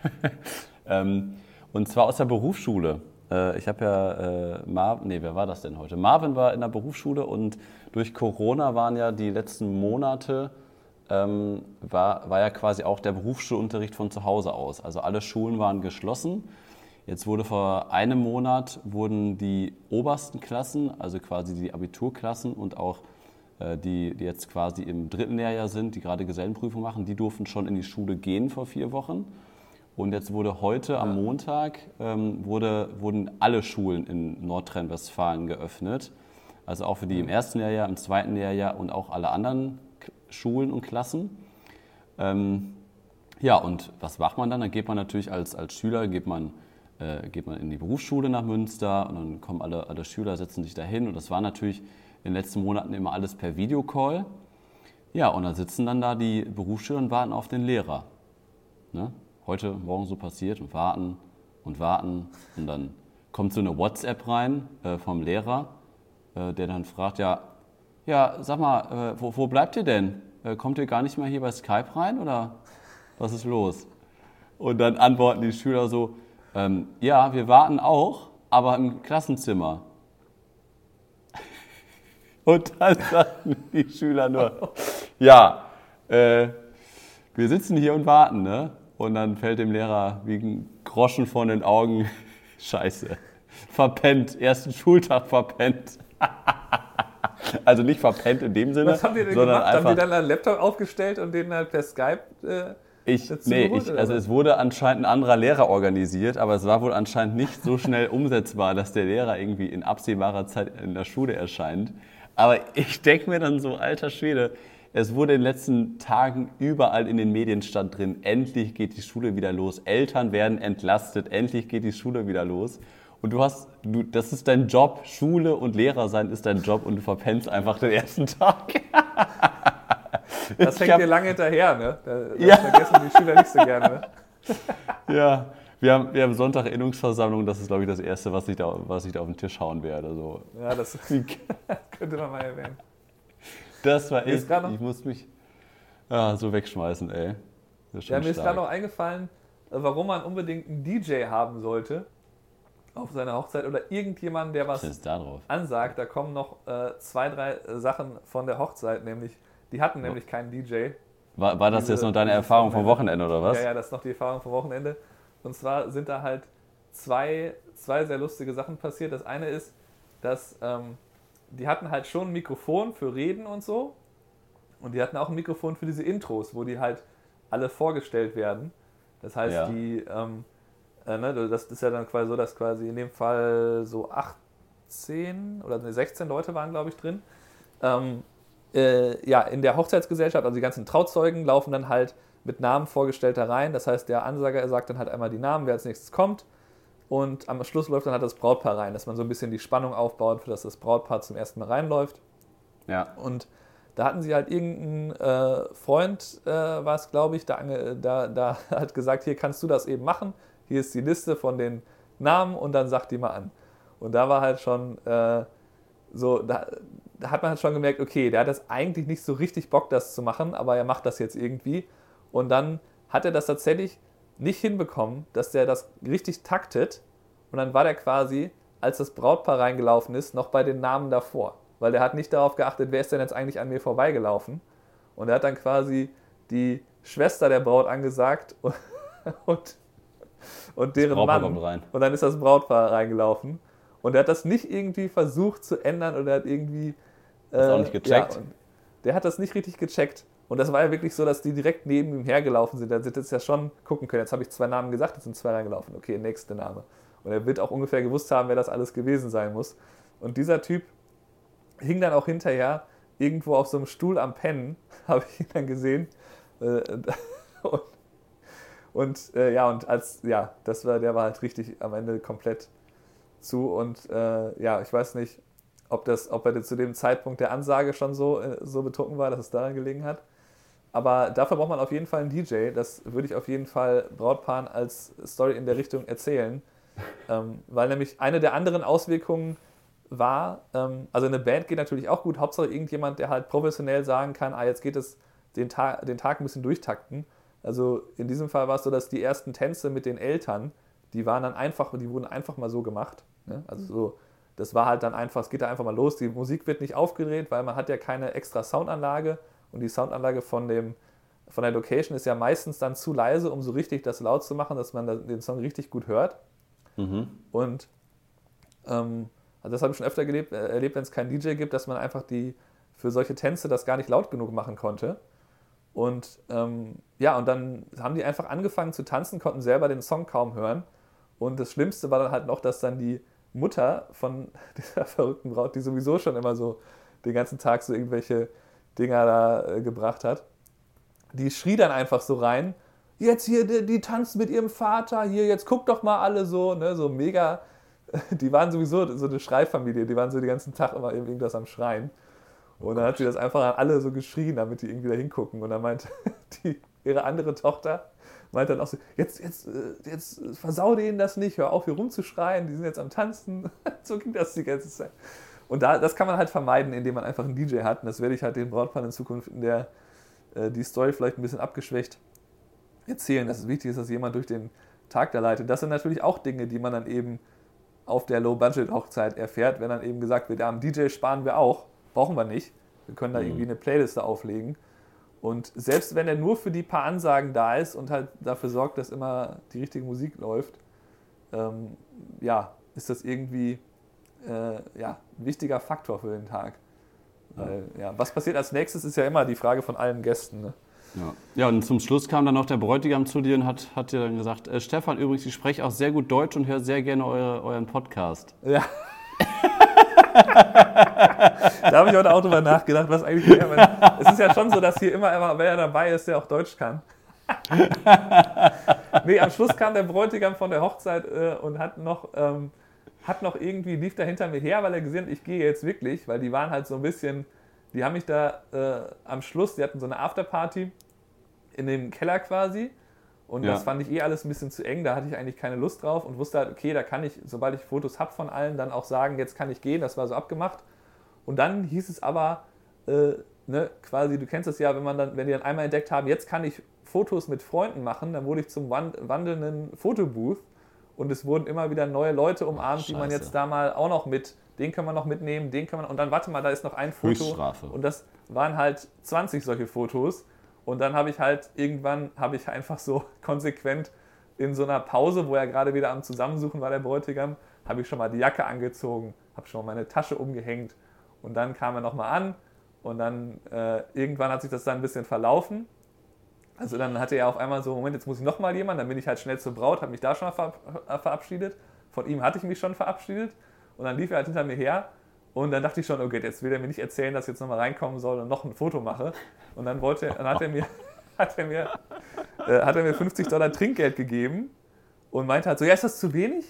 [laughs] ähm, und zwar aus der Berufsschule. Äh, ich habe ja äh, Marvin, nee, wer war das denn heute? Marvin war in der Berufsschule und durch Corona waren ja die letzten Monate ähm, war, war ja quasi auch der Berufsschulunterricht von zu Hause aus. Also alle Schulen waren geschlossen. Jetzt wurde vor einem Monat wurden die obersten Klassen, also quasi die Abiturklassen und auch äh, die, die jetzt quasi im dritten Lehrjahr sind, die gerade Gesellenprüfung machen, die durften schon in die Schule gehen vor vier Wochen. Und jetzt wurde heute am Montag ähm, wurde, wurden alle Schulen in Nordrhein-Westfalen geöffnet. Also auch für die im ersten Lehrjahr, im zweiten Lehrjahr und auch alle anderen Schulen und Klassen. Ähm, ja, und was macht man dann? Dann geht man natürlich als, als Schüler, geht man, äh, geht man in die Berufsschule nach Münster und dann kommen alle, alle Schüler, setzen sich da hin. Und das war natürlich in den letzten Monaten immer alles per Videocall. Ja, und dann sitzen dann da die Berufsschüler und warten auf den Lehrer. Ne? Heute Morgen so passiert und warten und warten. Und dann kommt so eine WhatsApp rein äh, vom Lehrer, äh, der dann fragt, ja, ja, sag mal, äh, wo, wo bleibt ihr denn? Äh, kommt ihr gar nicht mehr hier bei Skype rein oder was ist los? Und dann antworten die Schüler so, ähm, ja, wir warten auch, aber im Klassenzimmer. [laughs] Und dann sagen die Schüler nur, ja, äh, wir sitzen hier und warten, ne? Und dann fällt dem Lehrer wie ein Groschen von den Augen, [laughs] scheiße, verpennt, ersten Schultag verpennt. [laughs] [laughs] also nicht verpennt in dem Sinne. Was haben die denn sondern gemacht? Einfach, haben die dann einen Laptop aufgestellt und den halt per Skype äh, ich, nee, geholt, ich, also es wurde anscheinend ein anderer Lehrer organisiert, aber es war wohl anscheinend nicht so schnell [laughs] umsetzbar, dass der Lehrer irgendwie in absehbarer Zeit in der Schule erscheint. Aber ich denke mir dann so, alter Schwede, es wurde in den letzten Tagen überall in den Medien stand drin, endlich geht die Schule wieder los, Eltern werden entlastet, endlich geht die Schule wieder los. Und du hast, du, das ist dein Job, Schule und Lehrer sein ist dein Job und du verpennst einfach den ersten Tag. [laughs] Das hängt hab- dir lange hinterher, ne? Da, das Ja. vergessen die Schüler nicht so gerne. Ne? [laughs] Ja, wir haben, wir haben Sonntag Innungsversammlung, das ist, glaube ich, das Erste, was ich da, was ich da auf den Tisch hauen werde. So. Ja, das [laughs] könnte man mal erwähnen. Das war ist echt, ich muss mich ah, so wegschmeißen, ey. Ist Ja, mir ist stark. gerade noch eingefallen, äh, warum man unbedingt einen DJ haben sollte auf seiner Hochzeit oder irgendjemand, der Was da ansagt. Da kommen noch äh, zwei, drei Sachen von der Hochzeit, nämlich, die hatten nämlich keinen DJ. War, war das Diese- jetzt noch deine Erfahrung vom Wochenende. Wochenende, oder was? Ja, ja, das ist noch die Erfahrung vom Wochenende. Und zwar sind da halt zwei, zwei sehr lustige Sachen passiert. Das eine ist, dass ähm, die hatten halt schon ein Mikrofon für Reden und so. Und die hatten auch ein Mikrofon für diese Intros, wo die halt alle vorgestellt werden. Das heißt, Ja. die, ähm, äh, ne, das ist ja dann quasi so, dass quasi in dem Fall so 18 oder ne, 16 Leute waren, glaube ich, drin. Ähm, äh, ja, in der Hochzeitsgesellschaft, also die ganzen Trauzeugen, laufen dann halt mit Namen vorgestellt da rein. Das heißt, der Ansager sagt dann halt einmal die Namen, wer als nächstes kommt. Und am Schluss läuft dann halt das Brautpaar rein, dass man so ein bisschen die Spannung aufbaut, für dass das Brautpaar zum ersten Mal reinläuft. Ja. Und da hatten sie halt irgendeinen äh, Freund, äh, war es glaube ich, da, ange- da, da [laughs] hat gesagt, hier kannst du das eben machen. Hier ist die Liste von den Namen und dann sag die mal an. Und da war halt schon äh, so, da, da hat man halt schon gemerkt, okay, der hat das eigentlich nicht so richtig Bock, das zu machen, aber er macht das jetzt irgendwie. Und dann hat er das tatsächlich nicht hinbekommen, dass der das richtig taktet. Und dann war der quasi, als das Brautpaar reingelaufen ist, noch bei den Namen davor. Weil der hat nicht darauf geachtet, wer ist denn jetzt eigentlich an mir vorbeigelaufen. Und er hat dann quasi die Schwester der Braut angesagt [laughs] und, und, und deren Brautpaar Mann. kommt rein. Und dann ist das Brautpaar reingelaufen. Und er hat das nicht irgendwie versucht zu ändern oder hat irgendwie. äh, Hat's auch nicht gecheckt? Ja, der hat das nicht richtig gecheckt. Und das war ja wirklich so, dass die direkt neben ihm hergelaufen sind. Da sind jetzt ja schon gucken können. Jetzt habe ich zwei Namen gesagt, jetzt sind zwei reingelaufen. Okay, nächster Name. Und er wird auch ungefähr gewusst haben, wer das alles gewesen sein muss. Und dieser Typ hing dann auch hinterher irgendwo auf so einem Stuhl am Pennen, [laughs] habe ich ihn dann gesehen. Äh, [laughs] Und, und äh, ja, und als, ja, das war, der war halt richtig am Ende komplett zu. Und äh, ja, ich weiß nicht, ob, das, ob er zu dem Zeitpunkt der Ansage schon so, äh, so betrunken war, dass es daran gelegen hat. Aber dafür braucht man auf jeden Fall einen DJ. Das würde ich auf jeden Fall Brautpaaren als Story in der Richtung erzählen. [laughs] ähm, weil nämlich eine der anderen Auswirkungen war, ähm, also eine Band geht natürlich auch gut, Hauptsache irgendjemand, der halt professionell sagen kann, ah, jetzt geht es den, Ta den Tag ein bisschen durchtakten. Also in diesem Fall war es so, dass die ersten Tänze mit den Eltern, die waren dann einfach, die wurden einfach mal so gemacht. Ne? Also so, das war halt dann einfach, es geht da einfach mal los, die Musik wird nicht aufgedreht, weil man hat ja keine extra Soundanlage und die Soundanlage von dem von der Location ist ja meistens dann zu leise, um so richtig das laut zu machen, dass man den Song richtig gut hört. Mhm. Und ähm, also das habe ich schon öfter gelebt, äh, erlebt, wenn es keinen DJ gibt, dass man einfach die für solche Tänze das gar nicht laut genug machen konnte. Und ähm, ja, und dann haben die einfach angefangen zu tanzen, konnten selber den Song kaum hören. Und das Schlimmste war dann halt noch, dass dann die Mutter von [laughs] dieser verrückten Braut, die sowieso schon immer so den ganzen Tag so irgendwelche Dinger da äh, gebracht hat, die schrie dann einfach so rein, jetzt hier, die, die tanzt mit ihrem Vater, hier, jetzt guckt doch mal alle so, ne, so mega, [laughs] die waren sowieso so eine Schreifamilie, die waren so den ganzen Tag immer irgendwas am Schreien. Und dann hat sie das einfach an alle so geschrien, damit die irgendwie da hingucken. Und dann meinte [laughs] die, ihre andere Tochter, meinte dann auch so, jetzt, jetzt, äh, jetzt versau denen das nicht, hör auf hier rumzuschreien, die sind jetzt am Tanzen. [laughs] so ging das die ganze Zeit. Und da, das kann man halt vermeiden, indem man einfach einen DJ hat. Und das werde ich halt den Brautpaaren in Zukunft in der äh, die Story vielleicht ein bisschen abgeschwächt erzählen, dass es wichtig ist, dass jemand durch den Tag da leitet. Das sind natürlich auch Dinge, die man dann eben auf der Low-Budget-Hochzeit erfährt, wenn dann eben gesagt wird, ja, am DJ sparen wir auch, brauchen wir nicht. Wir können da mhm. irgendwie eine Playliste auflegen. Und selbst wenn er nur für die paar Ansagen da ist und halt dafür sorgt, dass immer die richtige Musik läuft, ähm, ja, ist das irgendwie äh, ja, ein wichtiger Faktor für den Tag. Weil, ja, was passiert als nächstes, ist ja immer die Frage von allen Gästen. Ne? Ja. ja, und zum Schluss kam dann noch der Bräutigam zu dir und hat, hat dir dann gesagt, äh, Stefan, übrigens, ich spreche auch sehr gut Deutsch und höre sehr gerne eure, euren Podcast. Ja. [laughs] [laughs] da habe ich heute auch drüber nachgedacht, was eigentlich mehr, Es ist ja schon so, dass hier immer, immer wer dabei ist, der auch Deutsch kann. [laughs] nee, am Schluss kam der Bräutigam von der Hochzeit äh, und hat noch ähm, hat noch irgendwie, lief da hinter mir her, weil er gesehen hat, ich gehe jetzt wirklich, weil die waren halt so ein bisschen, die haben mich da äh, am Schluss, die hatten so eine Afterparty in dem Keller quasi und ja. das fand ich eh alles ein bisschen zu eng, da hatte ich eigentlich keine Lust drauf und wusste halt, okay, da kann ich, sobald ich Fotos habe von allen, dann auch sagen, jetzt kann ich gehen, das war so abgemacht. Und dann hieß es aber, äh, ne, quasi, du kennst es ja, wenn man dann, wenn die dann einmal entdeckt haben, jetzt kann ich Fotos mit Freunden machen, dann wurde ich zum wandelnden Fotobooth und es wurden immer wieder neue Leute umarmt, die man jetzt da mal auch noch mit, den kann man noch mitnehmen, den kann man, und dann warte mal, da ist noch ein Foto. Und das waren halt 20 solche Fotos. Und dann habe ich halt irgendwann, habe ich einfach so [laughs] konsequent in so einer Pause, wo er gerade wieder am Zusammensuchen war, der Bräutigam, habe ich schon mal die Jacke angezogen, habe schon mal meine Tasche umgehängt und dann kam er nochmal an und dann äh, irgendwann hat sich das dann ein bisschen verlaufen also dann hatte er auf einmal so, Moment, jetzt muss ich nochmal jemand, dann bin ich halt schnell zur Braut, habe mich da schon mal äh, verabschiedet. Von ihm hatte ich mich schon verabschiedet und dann lief er halt hinter mir her und dann dachte ich schon, okay, jetzt will er mir nicht erzählen, dass ich jetzt nochmal reinkommen soll und noch ein Foto mache. Und dann wollte, dann hat er mir, [laughs] hat er mir, äh, hat er mir 50 Dollar Trinkgeld gegeben und meinte halt so, ja, ist das zu wenig?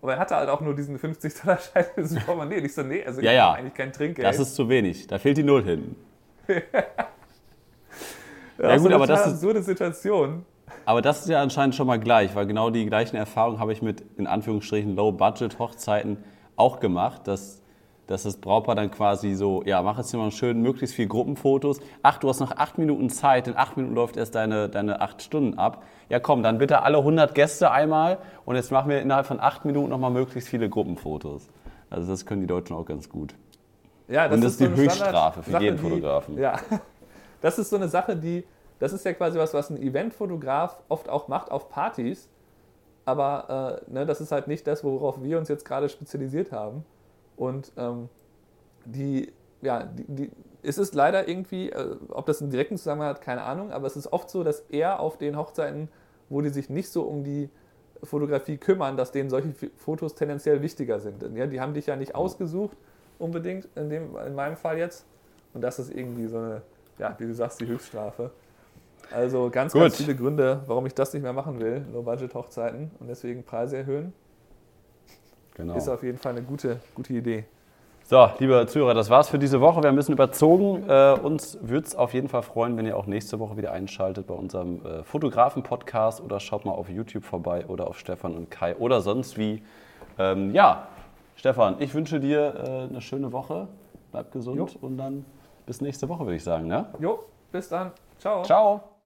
Aber er hatte halt auch nur diesen 50 Dollar Schein [laughs] ins nee, Ich so, nee, also ja, ja. eigentlich kein Trinkgeld. Das ist zu wenig, da fehlt die Null hin. [laughs] Ja, ja gut, aber das ist so eine Situation. Aber das ist ja anscheinend schon mal gleich, weil genau die gleichen Erfahrungen habe ich mit in Anführungsstrichen Low-Budget-Hochzeiten auch gemacht, dass, dass das Brautpaar dann quasi so, ja, mach jetzt hier mal schön möglichst viel Gruppenfotos. Ach, du hast noch acht Minuten Zeit, in acht Minuten läuft erst deine, deine acht Stunden ab. Ja, komm, dann bitte alle 100 Gäste einmal und jetzt machen wir innerhalb von acht Minuten nochmal möglichst viele Gruppenfotos. Also das können die Deutschen auch ganz gut. Ja, das und das ist, ist die so Höchststrafe für jeden Fotografen. Ja, [laughs] das ist so eine Sache, die, das ist ja quasi was, was ein Eventfotograf oft auch macht auf Partys. Aber äh, ne, das ist halt nicht das, worauf wir uns jetzt gerade spezialisiert haben. Und ähm, die, ja, die, die, es ist leider irgendwie, äh, ob das einen direkten Zusammenhang hat, keine Ahnung, aber es ist oft so, dass eher auf den Hochzeiten, wo die sich nicht so um die Fotografie kümmern, dass denen solche Fotos tendenziell wichtiger sind. Ja, die haben dich ja nicht ausgesucht, unbedingt, in, dem, in meinem Fall jetzt. Und das ist irgendwie so eine ja, wie du sagst, die Höchststrafe. Also ganz, Gut. ganz viele Gründe, warum ich das nicht mehr machen will, Low-Budget-Hochzeiten und deswegen Preise erhöhen. Genau. Ist auf jeden Fall eine gute, gute Idee. So, liebe Zuhörer, das war's für diese Woche. Wir haben ein bisschen überzogen. Äh, uns würde es auf jeden Fall freuen, wenn ihr auch nächste Woche wieder einschaltet bei unserem äh, Fotografen-Podcast oder schaut mal auf YouTube vorbei oder auf Stefan und Kai oder sonst wie. Ähm, ja, Stefan, ich wünsche dir äh, eine schöne Woche. Bleib gesund jo. und dann bis nächste Woche, würde ich sagen. Ne? Jo, bis dann. Ciao. Ciao.